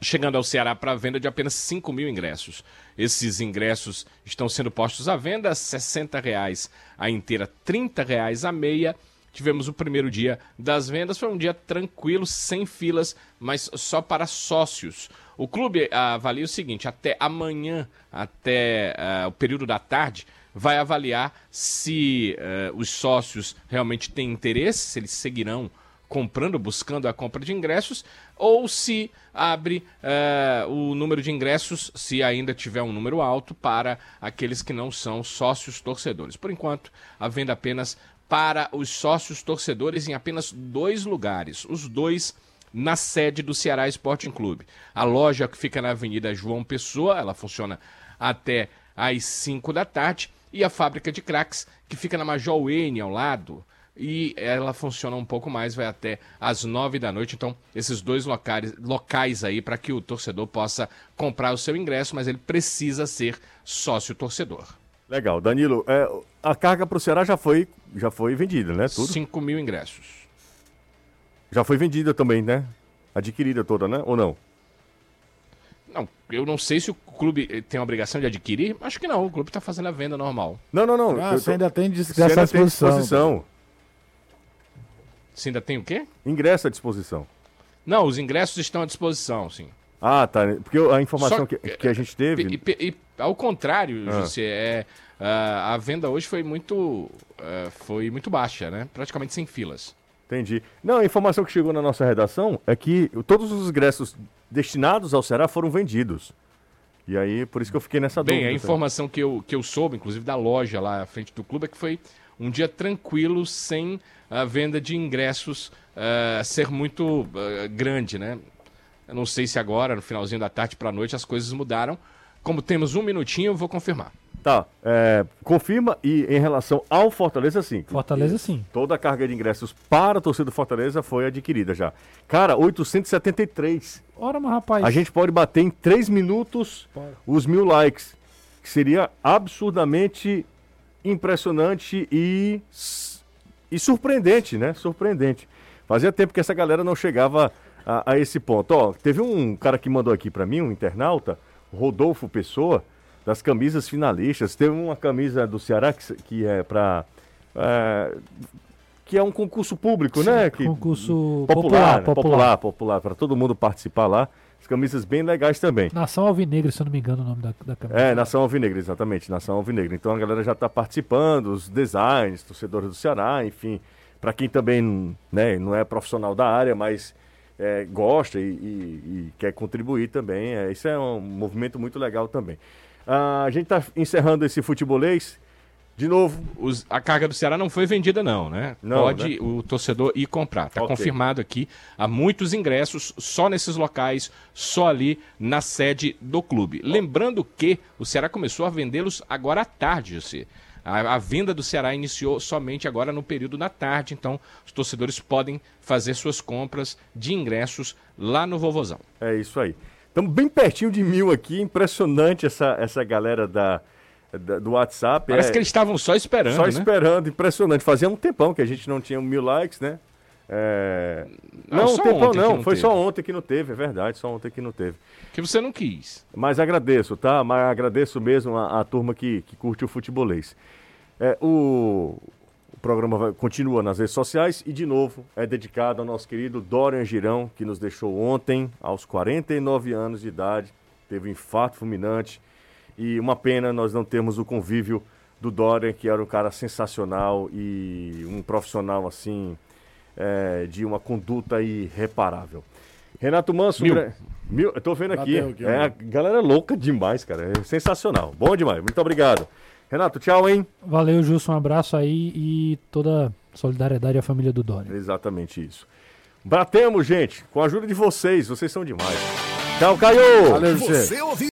[SPEAKER 4] chegando ao Ceará para venda de apenas 5 mil ingressos. Esses ingressos estão sendo postos à venda, 60 reais a inteira, 30 reais a meia. Tivemos o primeiro dia das vendas, foi um dia tranquilo, sem filas, mas só para sócios. O clube avalia o seguinte: até amanhã, até uh, o período da tarde, vai avaliar se uh, os sócios realmente têm interesse, se eles seguirão comprando, buscando a compra de ingressos, ou se abre uh, o número de ingressos, se ainda tiver um número alto, para aqueles que não são sócios torcedores. Por enquanto, a venda apenas para os sócios torcedores em apenas dois lugares, os dois na sede do Ceará Sporting Clube. A loja que fica na Avenida João Pessoa, ela funciona até às 5 da tarde, e a fábrica de craques, que fica na Major Wayne, ao lado, e ela funciona um pouco mais, vai até às nove da noite. Então, esses dois locais, locais aí para que o torcedor possa comprar o seu ingresso, mas ele precisa ser sócio torcedor.
[SPEAKER 1] Legal, Danilo, é, a carga para o Ceará já foi, já foi vendida, né?
[SPEAKER 4] Tudo? 5 mil ingressos.
[SPEAKER 1] Já foi vendida também, né? Adquirida toda, né? Ou não?
[SPEAKER 4] Não, eu não sei se o clube eh, tem a obrigação de adquirir. Acho que não, o clube está fazendo a venda normal.
[SPEAKER 1] Não, não, não.
[SPEAKER 6] Ah, você tô... ainda tem disposição. Tem disposição.
[SPEAKER 4] Você ainda tem o quê?
[SPEAKER 1] Ingresso à disposição.
[SPEAKER 4] Não, os ingressos estão à disposição, sim.
[SPEAKER 1] Ah, tá. Porque a informação que, que a gente teve.
[SPEAKER 4] E, e, e ao contrário, ah. José, é, a, a venda hoje foi muito, uh, foi muito baixa, né? Praticamente sem filas.
[SPEAKER 1] Entendi. Não, a informação que chegou na nossa redação é que todos os ingressos destinados ao Ceará foram vendidos. E aí, por isso que eu fiquei nessa
[SPEAKER 4] Bem,
[SPEAKER 1] dúvida.
[SPEAKER 4] Bem, a informação que eu, que eu soube, inclusive da loja lá à frente do clube, é que foi um dia tranquilo, sem a venda de ingressos uh, ser muito uh, grande, né? Eu não sei se agora, no finalzinho da tarde para a noite, as coisas mudaram. Como temos um minutinho, eu vou confirmar.
[SPEAKER 1] Tá, é, confirma e em relação ao Fortaleza, sim.
[SPEAKER 5] Fortaleza, sim.
[SPEAKER 1] Toda a carga de ingressos para a torcida do Fortaleza foi adquirida já. Cara, 873.
[SPEAKER 5] Ora, mas rapaz.
[SPEAKER 1] A gente pode bater em 3 minutos pode. os mil likes, que seria absurdamente impressionante e, e surpreendente, né? Surpreendente. Fazia tempo que essa galera não chegava a, a esse ponto. Ó, teve um cara que mandou aqui para mim, um internauta, Rodolfo Pessoa, das camisas finalistas. Teve uma camisa do Ceará que, que é para é, que é um concurso público, Sim, né? Que,
[SPEAKER 5] concurso
[SPEAKER 1] popular, popular, popular, popular para todo mundo participar lá. As camisas bem legais também.
[SPEAKER 5] Nação Alvinegra, se eu não me engano o nome da, da camisa.
[SPEAKER 1] É, Nação Alvinegra, exatamente, Nação Alvinegra. Então a galera já está participando, os designs, torcedores do Ceará, enfim. Para quem também né, não é profissional da área, mas é, gosta e, e, e, quer contribuir também, é, isso é um movimento muito legal também. Ah, a gente está encerrando esse futebolês. De novo.
[SPEAKER 4] Os, a carga do Ceará não foi vendida, não, né? Não, Pode né? o torcedor ir comprar. Está okay. confirmado aqui. Há muitos ingressos só nesses locais, só ali na sede do clube. Lembrando que o Ceará começou a vendê-los agora à tarde, José. A, a, venda do Ceará iniciou somente agora no período da tarde, então os torcedores podem fazer suas compras de ingressos lá no Vovozão.
[SPEAKER 1] É isso aí. Estamos bem pertinho de mil aqui, impressionante essa, essa galera da, do WhatsApp.
[SPEAKER 4] Parece é, que eles estavam só esperando. Só
[SPEAKER 1] né? esperando, impressionante. Fazia um tempão que a gente não tinha mil likes, né? É... Não, não tempão não, não foi teve. só ontem que não teve, é verdade, só ontem que não teve.
[SPEAKER 4] Que você não quis.
[SPEAKER 1] Mas agradeço, tá? Mas agradeço mesmo a, a turma que, que curte o futebolês. É, o programa vai, continua nas redes sociais e, de novo, é dedicado ao nosso querido Dorian Girão, que nos deixou ontem, aos 49 anos de idade, teve um infarto fulminante e uma pena nós não termos o convívio do Dorian, que era um cara sensacional e um profissional assim é, de uma conduta irreparável. Renato Manso, mil. Mil, eu tô vendo aqui, é, a galera louca demais, cara, é sensacional, bom demais, muito obrigado. Renato, tchau, hein?
[SPEAKER 5] Valeu, Justo, um abraço aí e toda solidariedade à família do Dória.
[SPEAKER 1] Exatamente isso. Batemos, gente, com a ajuda de vocês, vocês são demais. Tchau, Caio!
[SPEAKER 2] Valeu, você. você